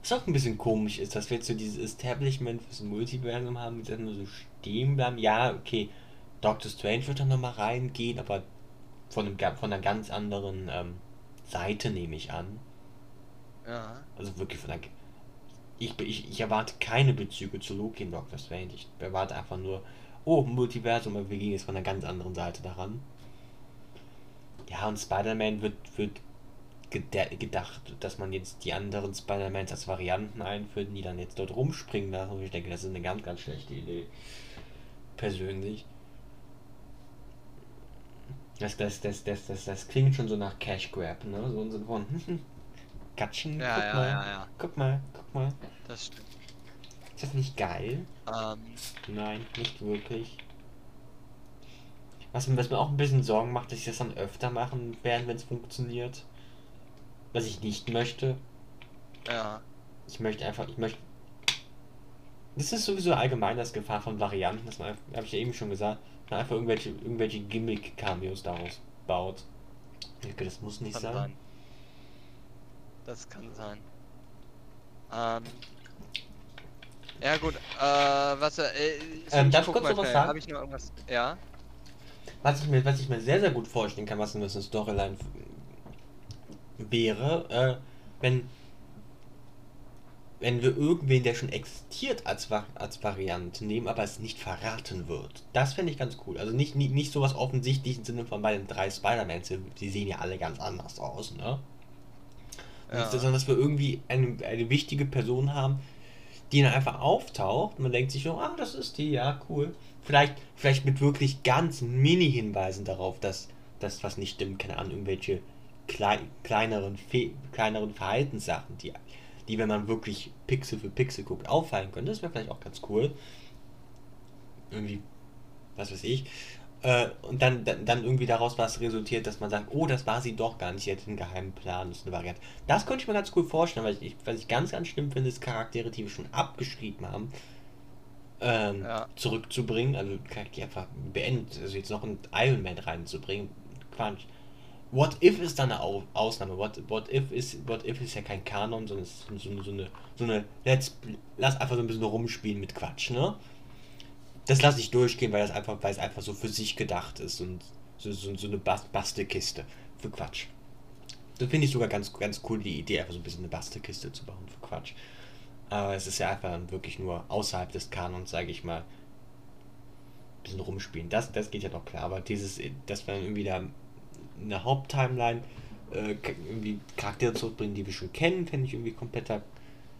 Was auch ein bisschen komisch ist, dass wir jetzt so dieses Establishment fürs Multiversum haben, die dann nur so stehen bleiben. Ja, okay, Doctor Strange wird dann nochmal reingehen, aber von, einem, von einer ganz anderen ähm, Seite nehme ich an. Also wirklich von einer. Ich, ich, ich erwarte keine Bezüge zu Loki in Doctor Strange. Ich erwarte einfach nur, oh, Multiversum, aber wir gehen jetzt von einer ganz anderen Seite daran. Ja, und Spider-Man wird, wird geda- gedacht, dass man jetzt die anderen Spider-Mans als Varianten einführt, die dann jetzt dort rumspringen lassen. Und ich denke, das ist eine ganz, ganz schlechte Idee. Persönlich. Das, das, das, das, das, das klingt schon so nach Cash Grab, ne? So im Sinne von, Gatschen, Ja, guck ja, mal, ja, ja. guck mal, guck mal. Das stimmt. Ist das nicht geil? Ähm, Nein, nicht wirklich. Was, mir- was mir auch ein bisschen Sorgen macht, dass ich das dann öfter machen werde, wenn es funktioniert. Was ich nicht möchte. ja. Ich möchte einfach, ich möchte. Das ist sowieso allgemein das Gefahr von Varianten, man, habe ich ja eben schon gesagt, man einfach irgendwelche, irgendwelche Gimmick-Cameos daraus baut. Ich denke, das muss nicht sein. Das kann sein. Ähm. Ja gut, äh, was äh, ich- Ähm, darf ich kurz noch was sagen? Hab ich noch irgendwas? Ja. Was ich mir, was ich mir sehr, sehr gut vorstellen kann, was eine was eine Storyline wäre, äh, wenn, wenn wir irgendwen, der schon existiert als, als Variante nehmen, aber es nicht verraten wird. Das fände ich ganz cool. Also nicht, nicht, nicht sowas offensichtlich im Sinne von bei den drei Spider-Mans, die sehen ja alle ganz anders aus, ne? Ja. Sondern dass wir irgendwie eine, eine wichtige Person haben, die dann einfach auftaucht und man denkt sich so, ah, das ist die, ja, cool. Vielleicht, vielleicht mit wirklich ganz Mini-Hinweisen darauf, dass das was nicht stimmt, keine Ahnung, irgendwelche klei kleineren, kleineren Verhaltenssachen, die, die, wenn man wirklich Pixel für Pixel guckt, auffallen können. Das wäre vielleicht auch ganz cool. Irgendwie, was weiß ich. Äh, und dann, dann, dann irgendwie daraus was resultiert, dass man sagt, oh, das war sie doch gar nicht, sie hat einen geheimen Plan, das ist eine Variante. Das könnte ich mir ganz cool vorstellen, weil ich, was ich ganz, ganz schlimm finde, ist Charaktere, die wir schon abgeschrieben haben, ähm, Ja. zurückzubringen, also Charaktere einfach beendet, also jetzt noch einen Iron Man reinzubringen, Quatsch. What If ist dann eine Au Ausnahme. What, what If ist What If ist ja kein Kanon, sondern es ist so, eine- so eine so eine Let's lass einfach so ein bisschen rumspielen mit Quatsch, ne? Das lasse ich durchgehen, weil das einfach weil es einfach so für sich gedacht ist und so, so, so eine Bas Bastelkiste für Quatsch. Das finde ich sogar ganz ganz cool die Idee einfach so ein bisschen eine Bastelkiste zu bauen für Quatsch. Aber es ist ja einfach wirklich nur außerhalb des Kanons, sage ich mal, ein bisschen rumspielen. Das, das geht ja noch klar, aber dieses, dass dann irgendwie da eine Haupttimeline äh, irgendwie Charaktere zurückbringen, die wir schon kennen, fände ich irgendwie kompletter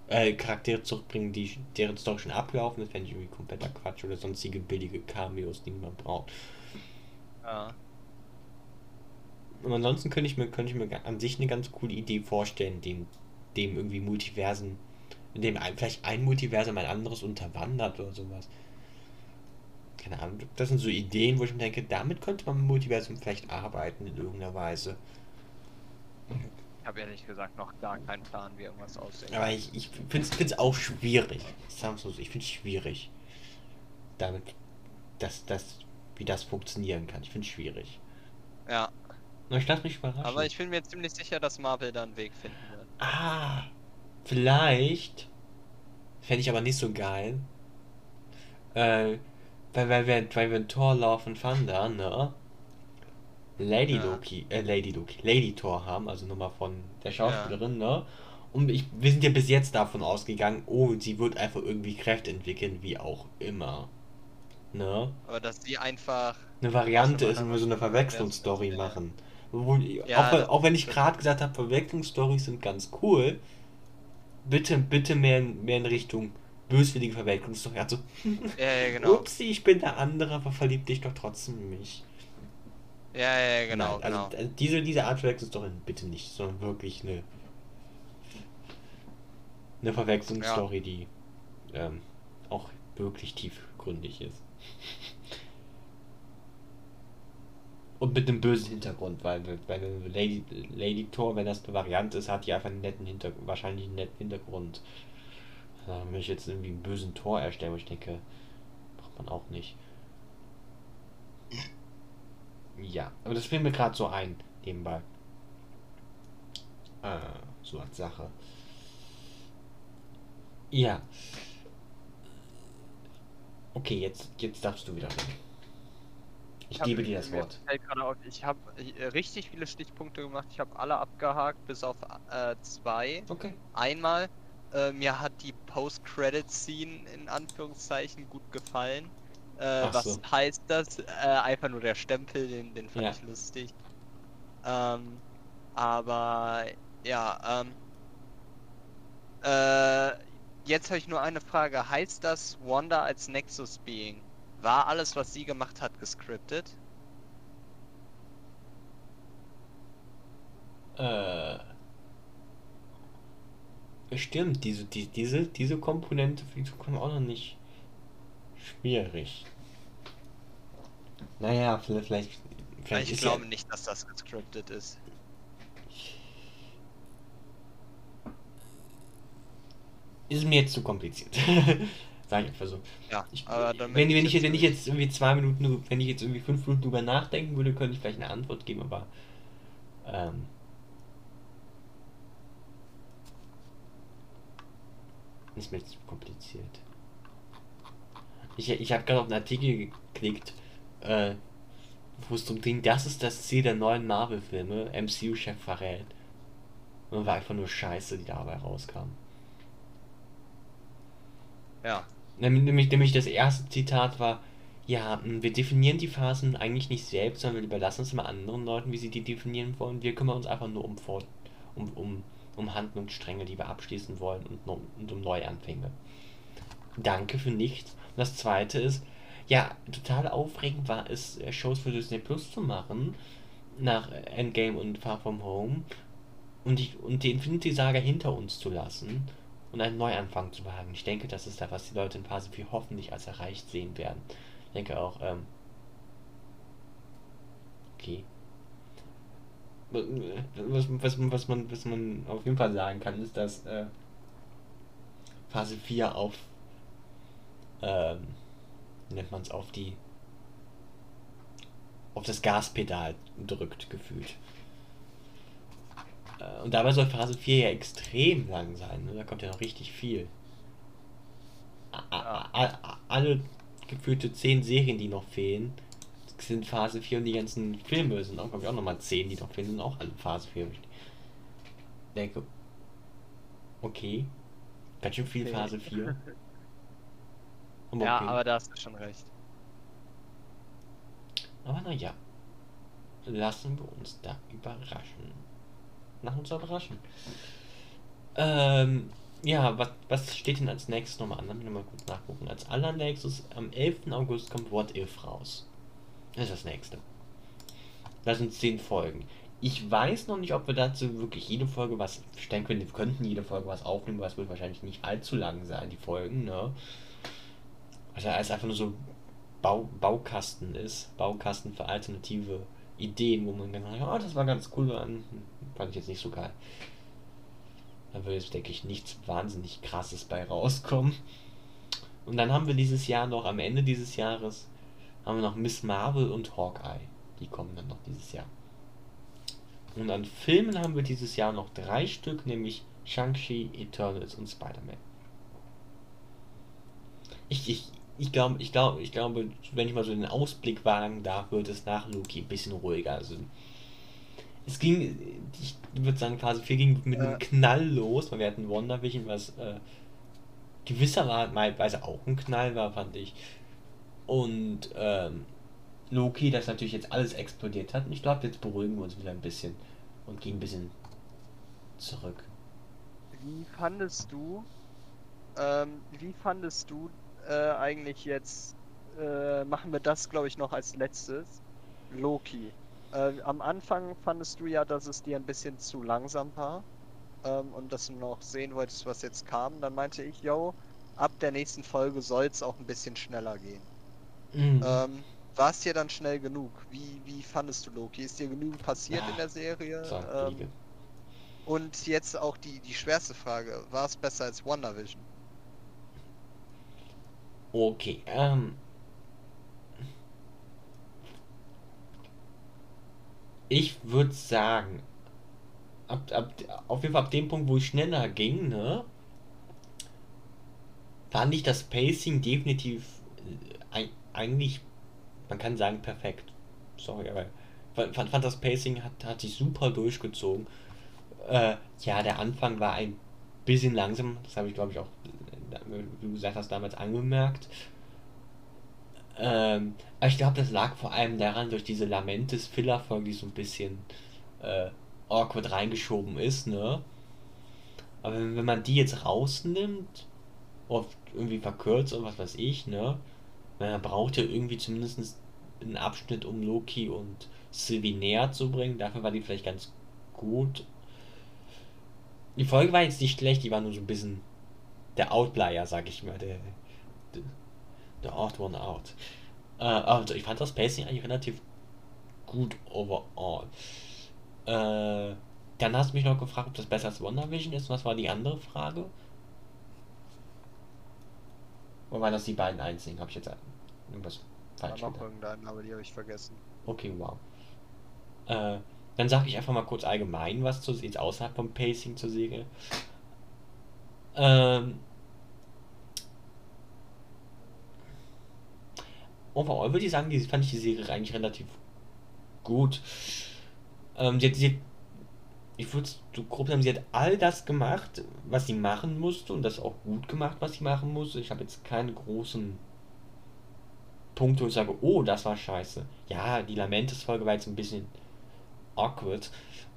äh, Charaktere zurückbringen, die deren Story schon abgelaufen ist, fände ich irgendwie kompletter Quatsch oder sonstige billige Cameos, die man braucht. Ja. Und ansonsten könnte ich mir, könnte ich mir an sich eine ganz coole Idee vorstellen, dem, dem irgendwie Multiversen, in dem ein, vielleicht ein Multiversum ein anderes unterwandert oder sowas. Keine Ahnung, das sind so Ideen, wo ich mir denke, damit könnte man im Multiversum vielleicht arbeiten in irgendeiner Weise. Ich habe ehrlich gesagt noch gar keinen Plan, wie irgendwas aussieht. Aber ich, ich finde es auch schwierig. Sagen so, ich finde es schwierig. Damit, dass das, wie das funktionieren kann. Ich finde es schwierig. Ja, Na, ich lasse mich überraschen. aber ich bin mir ziemlich sicher, dass Marvel da einen Weg finden wird. Ah, vielleicht. Fände ich aber nicht so geil. Äh, weil, weil, wir, weil wir in Thor Love and Thunder, ne? Lady Ja. Loki, äh, Lady Loki, Lady Thor haben, also nochmal von der Schauspielerin, ne? Und ich, wir sind ja bis jetzt davon ausgegangen, oh, sie wird einfach irgendwie Kräfte entwickeln, wie auch immer. Ne? Aber dass sie einfach. Eine Variante Aus ist, wenn wir so eine Verwechslungsstory machen. Wo, Ja, auch, auch wenn ich gerade gesagt habe, Verwechslungsstories sind ganz cool, bitte, bitte mehr, in- mehr in Richtung böswillige Verwechslungsstory. Also, Ja, ja, genau. upsi, ich bin der andere, aber verlieb dich doch trotzdem in mich. Ja, ja, ja, genau, Nein, also, genau. also diese, diese Art Verwechslungsstory bitte nicht, sondern wirklich eine, eine Verwechslungsstory, die ähm, auch wirklich tiefgründig ist. Und mit einem bösen Hintergrund, weil, weil Lady, Lady Thor, wenn das eine Variante ist, hat die einfach einen netten Hintergrund, wahrscheinlich einen netten Hintergrund. Da wenn ich jetzt irgendwie einen bösen Tor erstellen, wo ich denke, braucht man auch nicht. Ja, aber das fiel mir gerade so ein, nebenbei. Äh, so als Sache. Ja. Okay, jetzt, jetzt darfst du wieder reden. Ich hab- gebe dir das Wort. auf, ich habe richtig viele Stichpunkte gemacht. Ich habe alle abgehakt, bis auf äh, zwei. Okay. Einmal, äh, mir hat die Post-Credit-Scene in Anführungszeichen gut gefallen. Äh, was so. heißt das? Äh, einfach nur der Stempel, den, den fand Ja. ich lustig. Ähm, aber ja, ähm, äh, jetzt habe ich nur eine Frage. Heißt das Wanda als Nexus Being? War alles, was sie gemacht hat, gescriptet? Äh. Stimmt, diese, die, diese, diese Komponente für die Zukunft auch noch nicht schwierig. Naja, vielleicht, vielleicht, vielleicht ich glaube ja, nicht, dass das gescriptet ist. Ist mir jetzt zu kompliziert. Sag ich einfach so. Ja, ich, wenn, wenn, ich, jetzt, wenn ich jetzt irgendwie zwei Minuten, wenn ich jetzt irgendwie fünf Minuten drüber nachdenken würde, könnte ich vielleicht eine Antwort geben, aber ähm, ist mir zu kompliziert. Ich, ich habe gerade auf einen Artikel geklickt, äh, wo es darum ging, das ist das Ziel der neuen Marvel-Filme, MCU-Chef verrät. Und war einfach nur Scheiße, die dabei rauskam. Ja. Nämlich, nämlich das erste Zitat war, ja, wir definieren die Phasen eigentlich nicht selbst, sondern wir überlassen es mal anderen Leuten, wie sie die definieren wollen. Wir kümmern uns einfach nur um, Fort um, um, um Handlungsstränge, die wir abschließen wollen und, und um Neuanfänge. Danke für nichts. Und das zweite ist, ja, total aufregend war es, äh, Shows für Disney Plus zu machen, nach Endgame und Far From Home, und, die, und die Infinity Saga hinter uns zu lassen und einen Neuanfang zu wagen. Ich denke, das ist da, was die Leute in Phase 4 hoffentlich als erreicht sehen werden. Ich denke auch, ähm, okay. Was, was, was, man, was man auf jeden Fall sagen kann, ist, dass äh, Phase 4 auf, ähm, nennt man es, auf die, auf das Gaspedal drückt, gefühlt. Äh, und dabei soll Phase 4 ja extrem lang sein. Ne? Da kommt ja noch richtig viel. Alle gefühlte 10 Serien, die noch fehlen, sind Phase 4 und die ganzen Filme sind auch, glaube ich, auch nochmal 10, die noch fehlen, sind auch alle Phase 4. Ich denke, okay, ganz schön viel. Phase 4. Okay. Ja, aber da hast du schon recht. Aber naja, lassen wir uns da überraschen nach uns überraschen. Ähm, ja, was, was steht denn als nächstes nochmal an? Lass mich nochmal kurz nachgucken. Als allernächstes, am 11. August kommt What If raus. Das ist das nächste. Das sind 10 Folgen. Ich weiß noch nicht, ob wir dazu wirklich jede Folge was. Ich denke, wir könnten jede Folge was aufnehmen, aber es wird wahrscheinlich nicht allzu lang sein, die Folgen, ne? Also, als einfach nur so Bau, Baukasten ist. Baukasten für alternative Ideen, wo man dann sagt, oh, das war ganz cool, fand ich jetzt nicht so geil. Da würde jetzt, denke ich, nichts wahnsinnig krasses bei rauskommen. Und dann haben wir dieses Jahr noch, am Ende dieses Jahres, haben wir noch Miss Marvel und Hawkeye. Die kommen dann noch dieses Jahr. Und an Filmen haben wir dieses Jahr noch drei Stück, nämlich Shang-Chi, Eternals und Spider-Man. Ich, ich, ich glaube, ich glaube, ich glaube, wenn ich mal so den Ausblick wagen darf, wird es nach Loki ein bisschen ruhiger. Also es ging, ich würde sagen, Phase 4 ging mit einem Knall los, weil wir hatten WandaVision, was äh, gewisserweise auch ein Knall war, fand ich. Und ähm, Loki, das natürlich jetzt alles explodiert hat. Und ich glaube, jetzt beruhigen wir uns wieder ein bisschen und gehen ein bisschen zurück. Wie fandest du, ähm, wie fandest du äh, eigentlich jetzt, äh, machen wir das, glaube ich, noch als letztes. Loki. Äh, am Anfang fandest du ja, dass es dir ein bisschen zu langsam war ähm, und dass du noch sehen wolltest, was jetzt kam. Dann meinte ich, yo, ab der nächsten Folge soll es auch ein bisschen schneller gehen. Mhm. Ähm, war es dir dann schnell genug? Wie, wie fandest du Loki? Ist dir genügend passiert ja, in der Serie? Ähm, und jetzt auch die, die schwerste Frage, war es besser als WandaVision? Okay, ähm. Ich würde sagen, ab, ab, auf jeden Fall ab dem Punkt, wo es schneller ging, ne, fand ich das Pacing definitiv äh, eigentlich, man kann sagen, perfekt. Sorry, aber fand, fand das Pacing hat, hat sich super durchgezogen. Äh, ja, der Anfang war ein bisschen langsam, das habe ich glaube ich auch wie du gesagt hast, damals angemerkt. Ähm, ich glaube, das lag vor allem daran, durch diese Lamentes-Filler-Folge, die so ein bisschen äh, awkward reingeschoben ist, ne? Aber wenn, wenn man die jetzt rausnimmt, oft irgendwie verkürzt und was weiß ich, ne? Man braucht ja irgendwie zumindest einen Abschnitt, um Loki und Sylvie näher zu bringen. Dafür war die vielleicht ganz gut. Die Folge war jetzt nicht schlecht, die war nur so ein bisschen der Outlier, sag ich mal. Der, der, der Odd One Out. Äh, also ich fand das Pacing eigentlich relativ gut overall. Äh, dann hast du mich noch gefragt, ob das besser als WandaVision ist. Was war die andere Frage? Oder waren das die beiden einzigen? Habe ich jetzt irgendwas falsch gemacht? irgendeinen, aber die habe ich vergessen. Okay, wow. Äh, dann sage ich einfach mal kurz allgemein was zu jetzt außerhalb vom Pacing zur Serie. Ähm, overall würde ich sagen, die, fand ich die Serie eigentlich relativ gut. Ähm, sie hat, sie hat, ich würde so grob sagen, sie hat all das gemacht, was sie machen musste und das auch gut gemacht, was sie machen musste. Ich habe jetzt keine großen Punkte, wo ich sage, oh, das war scheiße. Ja, die Lamentes-Folge war jetzt ein bisschen awkward.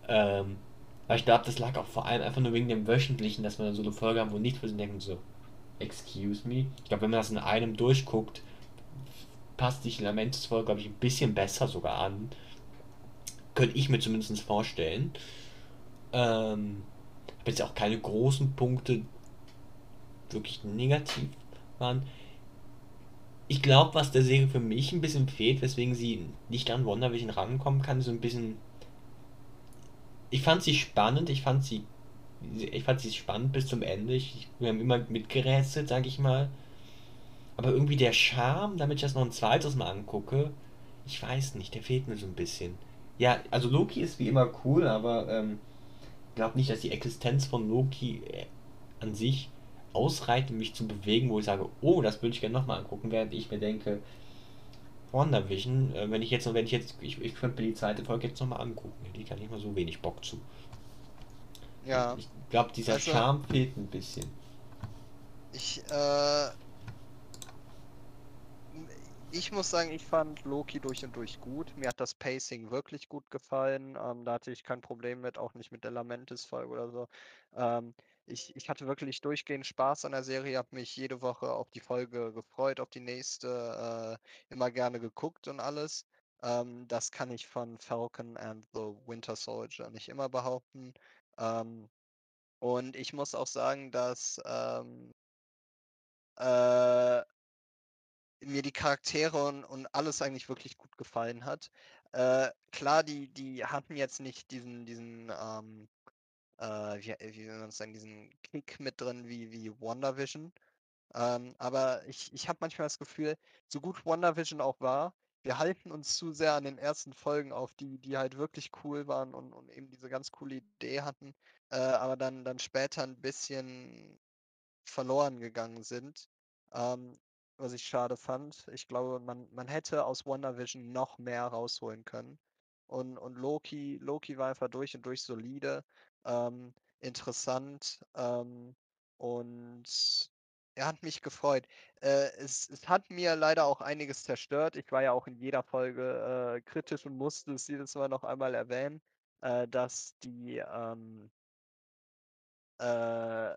Ähm, weil ich glaube, das lag auch vor allem einfach nur wegen dem Wöchentlichen, dass wir so eine Folge haben, wo nichts für denken, so, excuse me. Ich glaube, wenn man das in einem durchguckt, passt sich Lamentes-Folge, glaube ich, ein bisschen besser sogar an. Könnte ich mir zumindest vorstellen. Ähm, habe jetzt auch keine großen Punkte wirklich negativ waren. Ich glaube, was der Serie für mich ein bisschen fehlt, weswegen sie nicht an WandaVision rankommen kann, so ein bisschen. Ich fand sie spannend, ich fand sie. Ich fand sie spannend bis zum Ende. Ich, wir haben immer mitgerätselt, sag ich mal. Aber irgendwie der Charme, damit ich das noch ein zweites Mal angucke, ich weiß nicht, der fehlt mir so ein bisschen. Ja, also Loki ist wie immer cool, aber ähm, ich glaube nicht, dass die Existenz von Loki äh, an sich ausreicht, mich zu bewegen, wo ich sage, oh, das würde ich gerne nochmal angucken, während ich mir denke, WandaVision, äh, wenn ich jetzt noch, wenn ich jetzt, ich, ich könnte mir die zweite Folge jetzt nochmal angucken, die kann ich mal so wenig Bock zu. Ja. Ich glaube, dieser also, Charme fehlt ein bisschen. Ich, äh, ich muss sagen, ich fand Loki durch und durch gut. Mir hat das Pacing wirklich gut gefallen. Ähm, da hatte ich kein Problem mit, auch nicht mit der Lamentis-Folge oder so. Ähm, ich, ich hatte wirklich durchgehend Spaß an der Serie, habe mich jede Woche auf die Folge gefreut, auf die nächste, äh, immer gerne geguckt und alles. Ähm, das kann ich von Falcon and the Winter Soldier nicht immer behaupten. Ähm, und ich muss auch sagen, dass ähm, äh, mir die Charaktere und, und alles eigentlich wirklich gut gefallen hat. Äh, klar, die, die hatten jetzt nicht diesen, diesen, ähm, äh, wie, wie soll man sagen, diesen Kick mit drin wie, wie WandaVision. Ähm, aber ich, ich habe manchmal das Gefühl, so gut WandaVision auch war, wir halten uns zu sehr an den ersten Folgen auf, die, die halt wirklich cool waren und, und eben diese ganz coole Idee hatten, äh, aber dann, dann später ein bisschen verloren gegangen sind. Ähm, was ich schade fand. Ich glaube, man, man hätte aus WandaVision noch mehr rausholen können. Und, und Loki, Loki war einfach durch und durch solide, ähm, interessant ähm, und er hat mich gefreut. Äh, es, es hat mir leider auch einiges zerstört. Ich war ja auch in jeder Folge äh, kritisch und musste es jedes Mal noch einmal erwähnen, äh, dass die ähm, äh,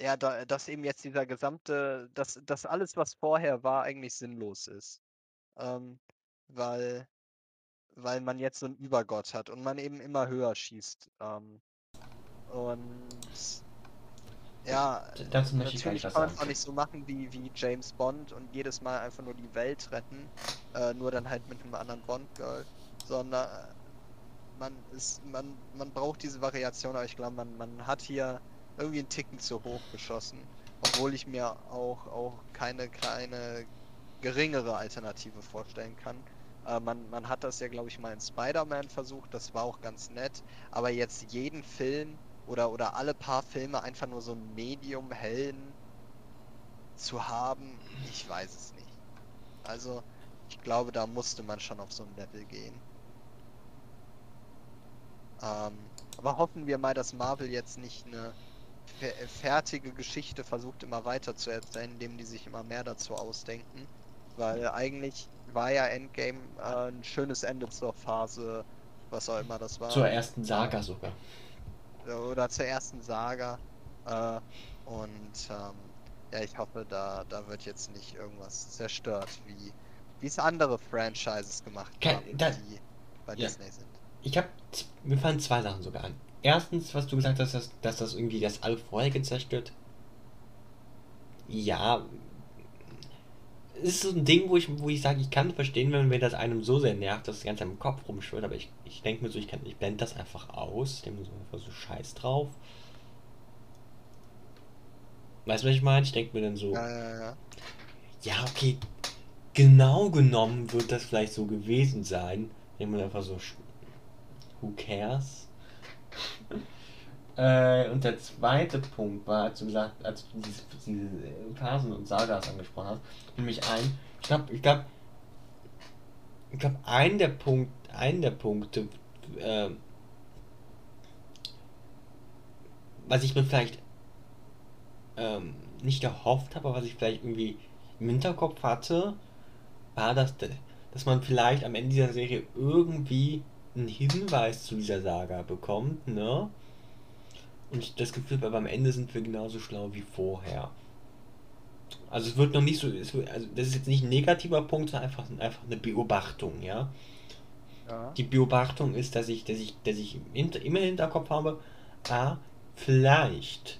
ja, da, dass eben jetzt dieser gesamte, dass, dass alles, was vorher war, eigentlich sinnlos ist. Ähm, weil, weil man jetzt so einen Übergott hat und man eben immer höher schießt. Ähm, und ja, möchte natürlich ich kann man es auch nicht so machen wie, wie James Bond und jedes Mal einfach nur die Welt retten, äh, nur dann halt mit einem anderen Bond-Girl, sondern man ist, man, man braucht diese Variation, aber ich glaube, man, man hat hier irgendwie einen Ticken zu hoch geschossen. Obwohl ich mir auch, auch keine kleine geringere Alternative vorstellen kann. Äh, man, man hat das ja, glaube ich, mal in Spider-Man versucht, das war auch ganz nett. Aber jetzt jeden Film oder, oder alle paar Filme einfach nur so ein Medium-Helden zu haben, ich weiß es nicht. Also, ich glaube, da musste man schon auf so ein Level gehen. Ähm, aber hoffen wir mal, dass Marvel jetzt nicht eine fertige Geschichte versucht immer weiter zu erzählen, indem die sich immer mehr dazu ausdenken. Weil eigentlich war ja Endgame äh, ein schönes Ende zur Phase, was auch immer das war. Zur ersten Saga sogar. Oder zur ersten Saga. Äh, und ähm, ja, ich hoffe, da, da wird jetzt nicht irgendwas zerstört, wie es andere Franchises gemacht haben, da, die bei ja. Disney sind. Ich habe, mir fallen zwei Sachen sogar an. erstens, was du gesagt hast, dass, dass das irgendwie das All vorher zerstört. Ja, ist so ein Ding, wo ich, wo ich sage, ich kann verstehen, wenn mir das einem so sehr nervt, dass das Ganze im Kopf rumschwirrt, aber ich, ich denke mir so, ich, kann, ich blende das einfach aus, mir so einfach so Scheiß drauf. Weißt du, was ich meine? Ich denke mir dann so, Ja, ja, ja. ja, okay, genau genommen wird das vielleicht so gewesen sein. Ich denke mir einfach so, who cares? Äh, und der zweite Punkt war, als du gesagt, als du diese, diese Phasen und Sagas angesprochen hast, nämlich ein, ich glaube, ich glaube, ich glaube, ein der Punkt, ein der Punkte, äh, was ich mir vielleicht ähm, nicht erhofft habe, aber was ich vielleicht irgendwie im Hinterkopf hatte, war, dass, dass man vielleicht am Ende dieser Serie irgendwie einen Hinweis zu dieser Saga bekommt, ne? Und ich das Gefühl habe, aber am Ende sind wir genauso schlau wie vorher. Also es wird noch nicht so, wird, also das ist jetzt nicht ein negativer Punkt, sondern einfach, einfach eine Beobachtung, ja. Ja. Die Beobachtung ist, dass ich, dass ich, dass ich immer im Hinterkopf habe, ah, vielleicht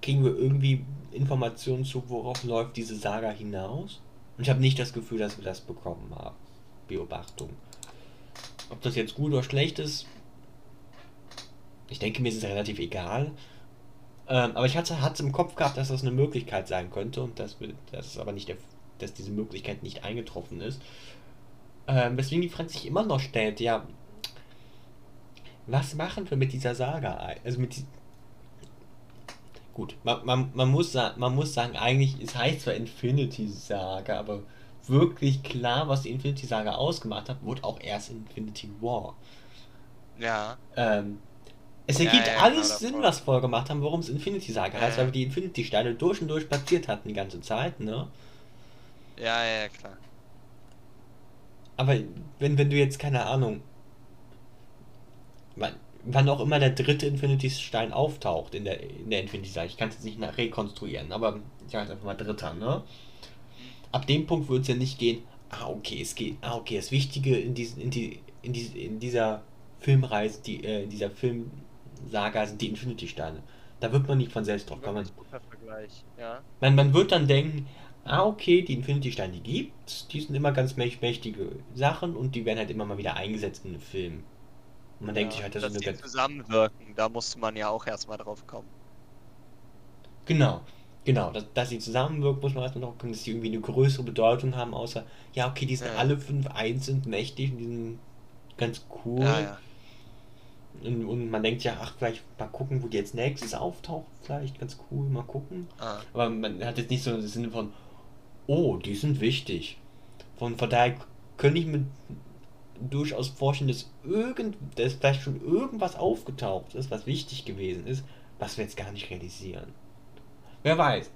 kriegen wir irgendwie Informationen zu, worauf läuft diese Saga hinaus. Und ich habe nicht das Gefühl, dass wir das bekommen haben. Beobachtung. Ob das jetzt gut oder schlecht ist, ich denke, mir ist es relativ egal. Ähm, aber ich hatte es im Kopf gehabt, dass das eine Möglichkeit sein könnte und dass, dass aber nicht der, dass diese Möglichkeit nicht eingetroffen ist. Ähm, weswegen die Frage sich immer noch stellt, ja, was machen wir mit dieser Saga? Also mit die Gut, man, man, man, muss, man muss sagen, eigentlich, es heißt zwar Infinity Saga, aber wirklich klar, was die Infinity Saga ausgemacht hat, wurde auch erst in Infinity War. Ja. Ähm, es Ja, ergibt ja, genau, alles. Sinn, was wir gemacht haben, warum es Infinity Saga Ja, heißt, weil ja. wir die Infinity-Steine durch und durch platziert hatten die ganze Zeit, ne? Ja, ja, klar. Aber wenn, wenn du jetzt, keine Ahnung, wann, wann auch immer der dritte Infinity-Stein auftaucht in der, in der Infinity-Saga, ich kann es jetzt nicht nach rekonstruieren, aber ich sage einfach mal dritter, ne? Ab dem Punkt würde es ja nicht gehen, ah, okay, es geht, ah, okay, das Wichtige in, diesen, in, die, in, die, in dieser Filmreise, die, äh, in dieser Filmsaga sind die Infinity-Steine. Da wird man nicht von selbst drauf kommen. Ja. Man, man wird dann denken, ah, okay, die Infinity-Steine, die gibt's, die sind immer ganz mäch- mächtige Sachen und die werden halt immer mal wieder eingesetzt in den Filmen. Und man denkt ja. sich halt, das dass ist eine zusammenwirken, da musste man ja auch erstmal drauf kommen. Genau, genau, dass, dass sie zusammenwirken, muss man erstmal drauf kommen, dass die irgendwie eine größere Bedeutung haben, außer, ja, okay, die sind Ja, alle fünf eins, sind mächtig und die sind ganz cool. Ja. Und, und man denkt ja, ach, vielleicht mal gucken, wo die jetzt nächstes auftaucht, vielleicht ganz cool, mal gucken. Ah. Aber man hat jetzt nicht so im Sinne von, oh, die sind wichtig. Von, von daher könnte ich mir durchaus vorstellen, dass irgend, dass vielleicht schon irgendwas aufgetaucht ist, was wichtig gewesen ist, was wir jetzt gar nicht realisieren. Wer weiß.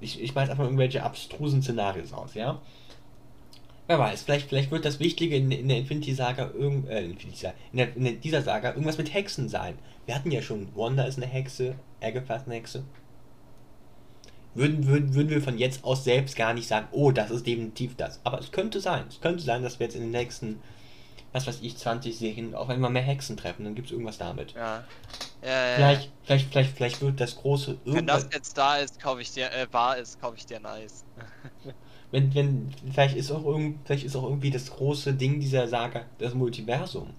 Ich, ich weiß einfach irgendwelche abstrusen Szenarios aus, ja? Wer weiß, vielleicht, vielleicht wird das Wichtige in, in der Infinity Saga, irgend, äh, Infinity Saga in, der, in dieser Saga irgendwas mit Hexen sein. Wir hatten ja schon, Wanda ist eine Hexe, Agatha ist eine Hexe würden, würden, würden wir von jetzt aus selbst gar nicht sagen, oh, das ist definitiv das. Aber es könnte sein. Es könnte sein, dass wir jetzt in den nächsten, was weiß ich, 20 Serien auf einmal mehr Hexen treffen. Dann gibt es irgendwas damit. Ja. Ja, ja, ja. Vielleicht, vielleicht, vielleicht, vielleicht wird das große Wenn irgendwas. das jetzt da ist, kaufe ich dir, äh, wahr ist, kaufe ich dir ein Eis. Wenn, wenn, vielleicht ist auch irgend, vielleicht ist auch irgendwie das große Ding dieser Saga das Multiversum.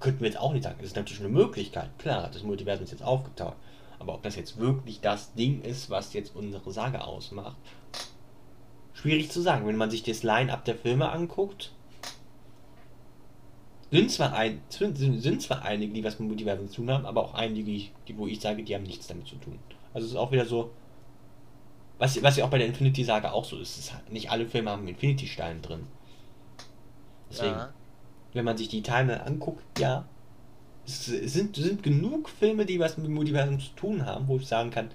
Könnten wir jetzt auch nicht sagen. Das ist natürlich eine Möglichkeit. Klar, das Multiversum ist jetzt aufgetaucht. Aber ob das jetzt wirklich das Ding ist, was jetzt unsere Saga ausmacht, schwierig zu sagen. Wenn man sich das Line-Up der Filme anguckt, sind zwar, ein, sind, sind zwar einige, die was mit Multiversum zu tun haben, aber auch einige, die, wo ich sage, die haben nichts damit zu tun. Also es ist auch wieder so, was, was ja auch bei der Infinity-Saga auch so ist. Es ist halt- nicht alle Filme haben Infinity-Stein drin. Deswegen, Ja. wenn man sich die Timeline anguckt, ja, es sind, sind genug Filme, die was mit dem Multiversum zu tun haben, wo ich sagen kann,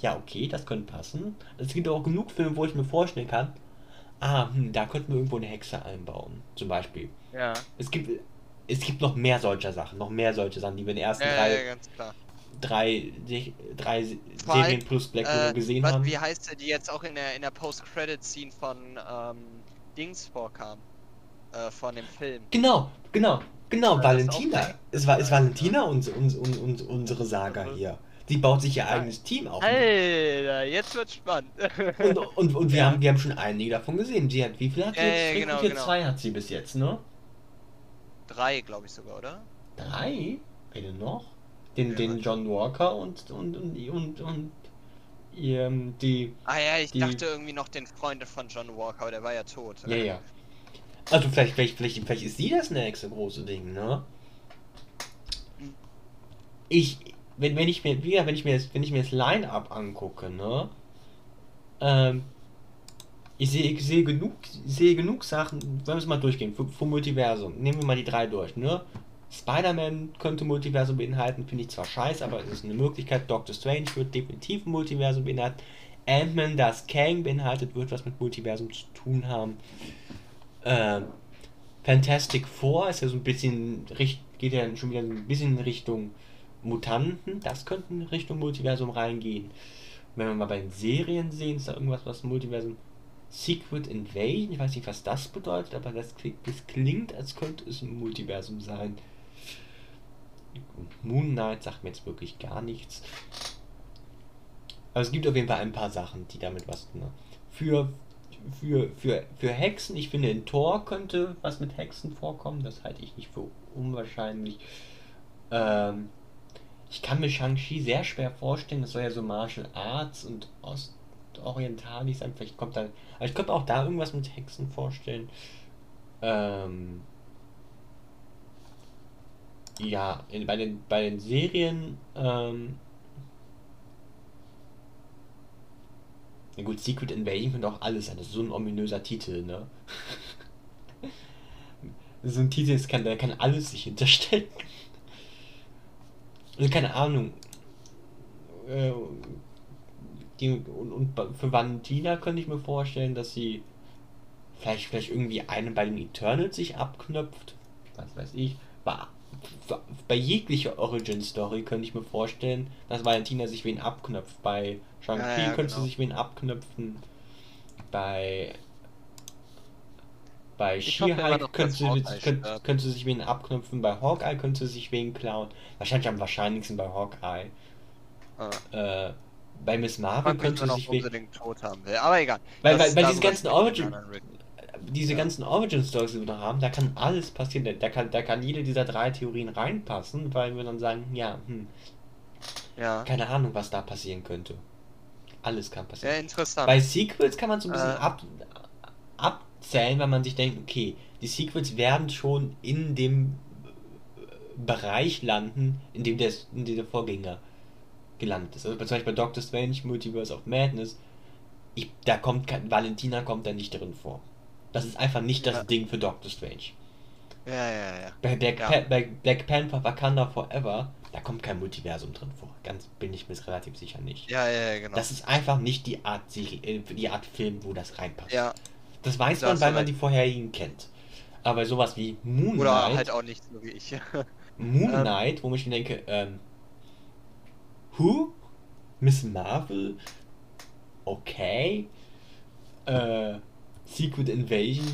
ja, okay, das könnte passen. Es gibt auch genug Filme, wo ich mir vorstellen kann, ah, hm, da könnten wir irgendwo eine Hexe einbauen, zum Beispiel. Ja. Es gibt, es gibt noch mehr solcher Sachen, noch mehr solche Sachen, die wir in den ersten Ja, drei, ja, ganz klar. Drei, drei Vor allem, Serien plus Black Widow Äh, gesehen was, haben. Wie heißt der, die jetzt auch in der in der Post-Credit-Scene von ähm, Dings vorkam? äh, von dem Film. Genau, genau, genau, Ja, Valentina. Es war, es war Ja. Valentina und, und, und, und unsere Saga Mhm. hier. Sie baut sich ihr eigenes Team auf. Alter, jetzt wird's spannend. Und, und, und wir, Ja. haben, wir haben schon einige davon gesehen. Sie hat, wie viel hat sie Ja, jetzt? genau, genau. Zwei hat sie bis jetzt, ne? Drei, glaube ich sogar, oder? Drei? Wen denn noch? Den, Ja, den. John Walker und, und, und, und, und ähm, die. Ah ja, ich Die- dachte irgendwie noch den Freund von John Walker, aber der war ja tot. Ja, ja. Also vielleicht, vielleicht, vielleicht, vielleicht ist sie das nächste große Ding, ne? Ich, wenn, wenn ich mir, wie gesagt, wenn ich mir das, wenn ich mir das Line-Up angucke, ne? Ähm, ich sehe, ich sehe genug, sehe genug Sachen, wenn wir es mal durchgehen, vom Multiversum. Nehmen wir mal die drei durch, ne? Spider-Man könnte Multiversum beinhalten, finde ich zwar scheiße, aber es ist eine Möglichkeit. Doctor Strange wird definitiv ein Multiversum beinhalten. Ant-Man, das Kang beinhaltet, wird was mit Multiversum zu tun haben. Ähm, Fantastic Four ist ja so ein bisschen, geht ja schon wieder so ein bisschen in Richtung Mutanten. Das könnte in Richtung Multiversum reingehen. Wenn wir mal bei den Serien sehen, ist da irgendwas, was Multiversum. Secret Invasion, ich weiß nicht, was das bedeutet, aber das klingt, das klingt als könnte es ein Multiversum sein. Moon Knight sagt mir jetzt wirklich gar nichts. Aber es gibt auf jeden Fall ein paar Sachen, die damit was tun. haben. Für, für, für, für Hexen, ich finde, in Thor könnte was mit Hexen vorkommen. Das halte ich nicht für unwahrscheinlich. Ähm, ich kann mir Shang-Chi sehr schwer vorstellen. Das soll ja so Martial Arts und Ostorientalisch sein. Vielleicht kommt da. Aber ich könnte auch da irgendwas mit Hexen vorstellen. Ähm, ja, in, bei, den, bei den Serien. Ähm, Na gut, Secret Invasion könnte auch alles sein. Das ist so ein ominöser Titel, ne? so ein Titel, kann, da kann alles sich hinterstecken. Also keine Ahnung. Äh, die, und, und für Valentina könnte ich mir vorstellen, dass sie vielleicht, vielleicht irgendwie einen bei den Eternals sich abknöpft. Was weiß ich. Bei, bei jeglicher Origin-Story könnte ich mir vorstellen, dass Valentina sich wen abknöpft. Bei Shang-Chi Ja, ja, könnte sie genau. sich wen abknöpfen. Bei bei She-Hulk könnte sie, könnte, könnte sie sich wen abknöpfen. Bei Hawkeye könnte sie sich wen klauen. Wahrscheinlich am wahrscheinlichsten bei Hawkeye. Ah. Äh, bei Miss Marvel könnte sie sich wen, unbedingt tot haben will. Aber egal. Weil- Das- weil- weil diese darüber ganzen Origin-. Diese Ja. ganzen Origin Stories, die wir noch haben, da kann alles passieren. Da- Da kann, da kann jede dieser drei Theorien reinpassen, weil wir dann sagen, ja, hm, Ja. keine Ahnung, was da passieren könnte. Alles kann Ja, passieren. interessant. Bei Sequels kann man so ein bisschen Äh. ab, abzählen, weil man sich denkt, okay, die Sequels werden schon in dem Bereich landen, in dem der, in dem der Vorgänger gelandet ist. Also zum Beispiel bei Doctor Strange, Multiverse of Madness, ich, da kommt kein, Valentina kommt da nicht drin vor. Das ist einfach nicht das Ja. Ding für Doctor Strange. ja, ja, ja. Bei Black, Ja. Pa- bei Black Panther Wakanda Forever, da kommt kein Multiversum drin vor. Ganz bin ich mir relativ sicher nicht. Ja, ja, ja, genau. Das ist einfach nicht die Art Serie, äh, die Art Film, wo das reinpasst. ja. Das weiß Da man, weil man die vorherigen kennt. Aber sowas wie Moon Oder Knight, halt auch nicht so wie ich. Moon ähm, Knight, wo ich mir denke, ähm, Who? Miss Marvel? Okay. Äh, Secret Invasion?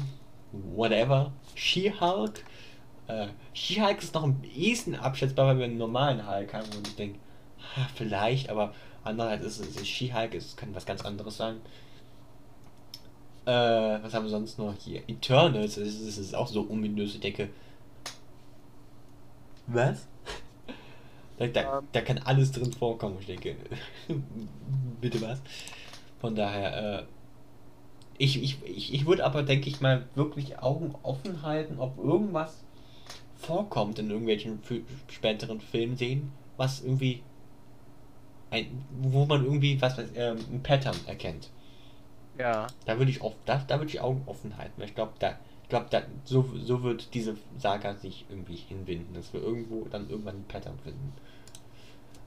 Whatever. She-Hulk? Äh, She-Hulk ist noch am ehesten abschätzbar, weil wir einen normalen Hulk haben und ich denke, ha, vielleicht, aber andererseits ist es She-Hulk, es kann was ganz anderes sein. Äh, was haben wir sonst noch hier? Eternals, das ist, das ist auch so ominös, ich denke. Was? Da, da, Ähm. da kann alles drin vorkommen, ich denke. Bitte was? Von daher, äh, ich, ich, ich, ich würde aber, denke ich mal, wirklich Augen offen halten, ob irgendwas vorkommt in irgendwelchen späteren Filmen sehen, was irgendwie ein, wo man irgendwie was weiß, ähm, ein Pattern erkennt. ja. Da würde ich auf, da, da würde ich Augen offen halten, weil ich glaube, da, glaube, da, so, so wird diese Saga sich irgendwie hinwinden, dass wir irgendwo dann irgendwann ein Pattern finden.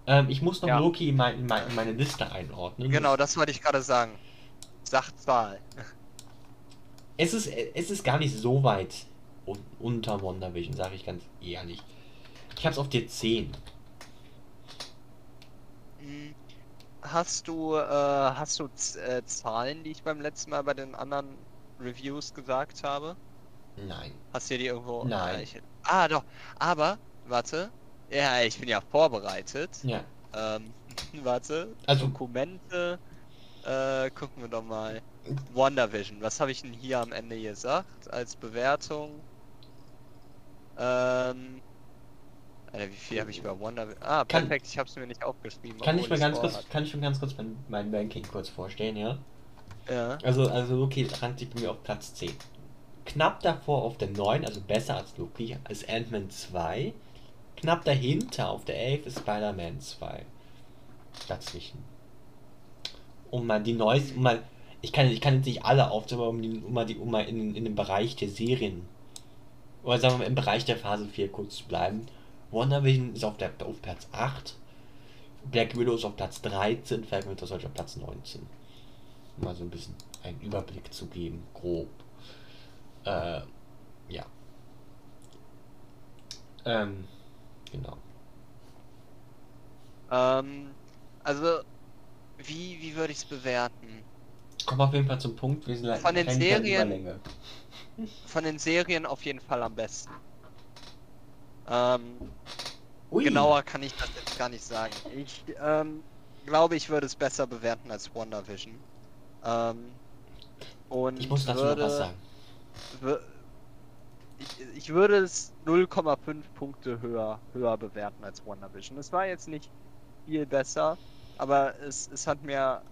Ähm, ich muss noch Ja. Loki in, mein, in, mein, in meine Liste einordnen. Genau, das wollte ich gerade sagen. Sachzahl. Es ist, es ist gar nicht so weit un unter WandaVision, sage ich ganz ehrlich. Ich hab's auf dir 10. Hm, Hast du, äh, hast du äh, Zahlen, die ich beim letzten Mal bei den anderen Reviews gesagt habe? Nein. Hast du die irgendwo? Nein. Ah, ich, ah, doch. Aber, warte. Ja, ich bin ja vorbereitet. Ja. Ähm, warte. Also- Dokumente. Äh, gucken wir doch mal. WandaVision. Was habe ich denn hier am Ende gesagt als Bewertung? Ähm. Alter, wie viel habe ich über WandaVision? Ah, Kann- perfekt. Ich habe es mir nicht aufgeschrieben. Kann ich mal ganz kurz, kann ich mir ganz kurz mein, mein Ranking kurz vorstellen, ja? Ja. Also, also Loki rankt sich bei mir auf Platz 10. Knapp davor auf der 9, also besser als Loki, ist Ant-Man 2. Knapp dahinter auf der 11 ist Spider-Man 2. Dazwischen. Um mal die neuesten, um mal, ich kann, ich kann jetzt nicht alle aufzählen, aber um, die, um mal, die, um mal in, in den Bereich der Serien, oder sagen wir mal im Bereich der Phase 4 kurz zu bleiben. WandaVision ist auf, der, auf Platz 8. Black Widow ist auf Platz 13, Falcon Winter Soldier auf Platz 19 um mal so ein bisschen einen Überblick zu geben, grob. Äh, ja. Ähm, genau. Ähm, also, wie, wie würde ich es bewerten? Komm auf jeden Fall zum Punkt, wir sind Von den Serien-. Von den Serien auf jeden Fall am besten. Ähm, Ui. genauer kann ich das jetzt gar nicht sagen. Ich ähm, glaube, ich würde es besser bewerten als WandaVision. Ähm, und Ich muss dazu würde, noch was sagen. Ich, ich würde es 0,5 Punkte höher, höher bewerten als WandaVision. Es war jetzt nicht viel besser, aber es, es hat mir.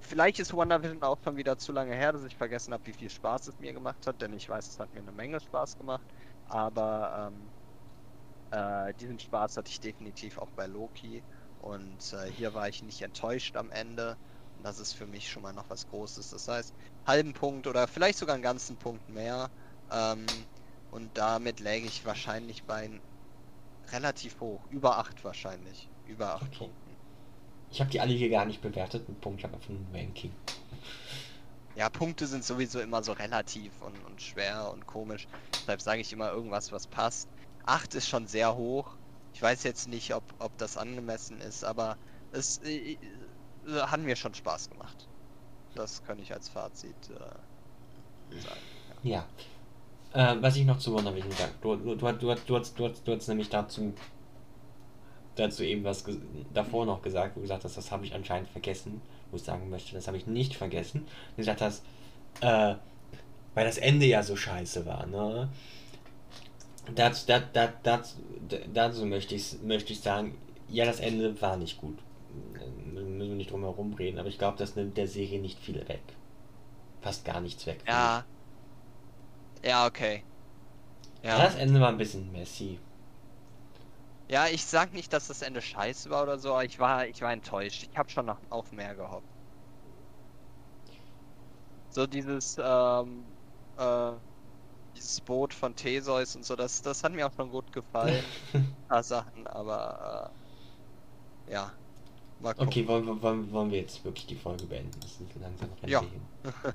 Vielleicht ist WandaVision auch schon wieder zu lange her, dass ich vergessen habe, wie viel Spaß es mir gemacht hat, denn ich weiß, es hat mir eine Menge Spaß gemacht. Aber ähm, äh, diesen Spaß hatte ich definitiv auch bei Loki. Und äh, hier war ich nicht enttäuscht am Ende. Und das ist für mich schon mal noch was Großes. Das heißt, halben Punkt oder vielleicht sogar einen ganzen Punkt mehr. Ähm, und damit läge ich wahrscheinlich bei relativ hoch. Über 8 wahrscheinlich. Über 8 Okay. Punkten. Ich habe die alle hier gar nicht bewertet mit Punkt, ich habe einfach nur ein Ranking. Ja, Punkte sind sowieso immer so relativ und, und schwer und komisch. Deshalb sage ich immer irgendwas, was passt. 8 ist schon sehr hoch. Ich weiß jetzt nicht, ob, ob das angemessen ist, aber es äh, äh, hat mir schon Spaß gemacht. Das kann ich als Fazit äh, sagen. Ja. Äh, was ich noch zu WandaVision sagen. Du, du, du, du, du, hast, du, hast, du hast nämlich dazu, dazu eben was davor noch gesagt, wo du gesagt hast, das habe ich anscheinend vergessen, wo ich sagen möchte, das habe ich nicht vergessen. Du gesagt hast, äh, weil das Ende ja so scheiße war, ne? Dazu, da, da, dazu, dazu möchte ich, möchte ich sagen, ja, das Ende war nicht gut. Müssen wir nicht drum herum reden, aber ich glaube, das nimmt der Serie nicht viel weg. Fast gar nichts weg. Ja. Ja, okay. Ja. Das Ende war ein bisschen messy. Ja, ich sag nicht, dass das Ende scheiße war oder so, aber ich war, ich war enttäuscht. Ich habe schon noch auf mehr gehofft. So dieses, ähm, äh, dieses Boot von Theseus und so, das, das hat mir auch schon gut gefallen. Ein paar Sachen, aber äh, ja. Mal gucken. okay, wollen, wir- wollen, wollen wir jetzt wirklich die Folge beenden? Das ist langsam rennen Ja.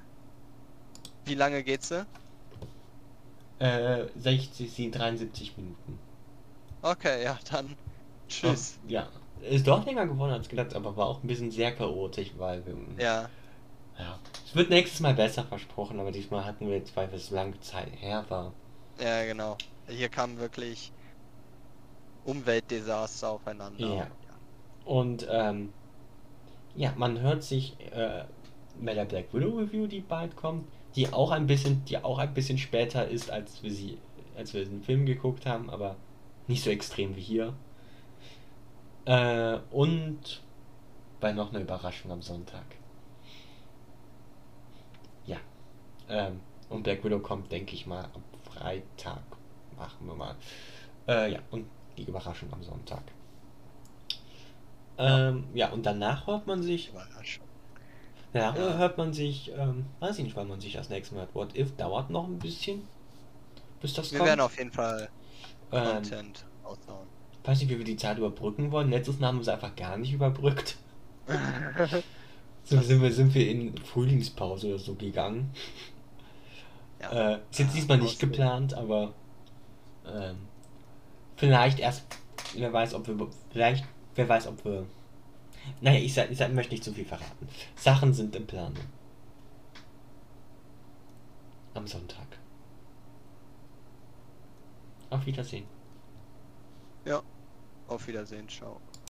Wie lange geht's? denn? Äh, 60, sie- 73 Minuten. Okay, ja, dann tschüss. Oh, ja. Ist doch länger geworden als gedacht, aber war auch ein bisschen sehr chaotisch, weil wir. Ja, ja. Es wird nächstes Mal besser versprochen, aber diesmal hatten wir jetzt, weil es lange Zeit her war. ja, genau. Hier kamen wirklich Umweltdesaster aufeinander. Ja. Und ähm, ja, man hört sich äh, bei der Black Widow Review, die bald kommt, die auch ein bisschen, die auch ein bisschen später ist, als wir sie, als wir den Film geguckt haben, aber nicht so extrem wie hier. Äh, und bei noch einer Überraschung am Sonntag. Ja. Ähm, und Black Widow kommt, denke ich mal, am Freitag. Machen wir mal. Äh, ja, und die Überraschung am Sonntag. Ähm, ja, und danach hört man sich, Überraschung. danach Ja. hört man sich, ähm, weiß ich nicht, wann man sich das nächste Mal hört. What If dauert noch ein bisschen, bis das Wir kommt. werden auf jeden Fall ähm, Content aushauen. weiß nicht, wie wir die Zeit überbrücken wollen. Letztes Mal haben wir es einfach gar nicht überbrückt. So sind wir, sind wir in Frühlingspause oder so gegangen. ja. Äh, ist jetzt diesmal nicht geplant, aber ähm, vielleicht erst, wer weiß, ob wir, vielleicht, wer weiß, ob wir, naja, ich, sag, ich sag, möchte nicht zu viel verraten. Sachen sind in Planung. Am Sonntag. Auf Wiedersehen. Auf Wiedersehen, ciao.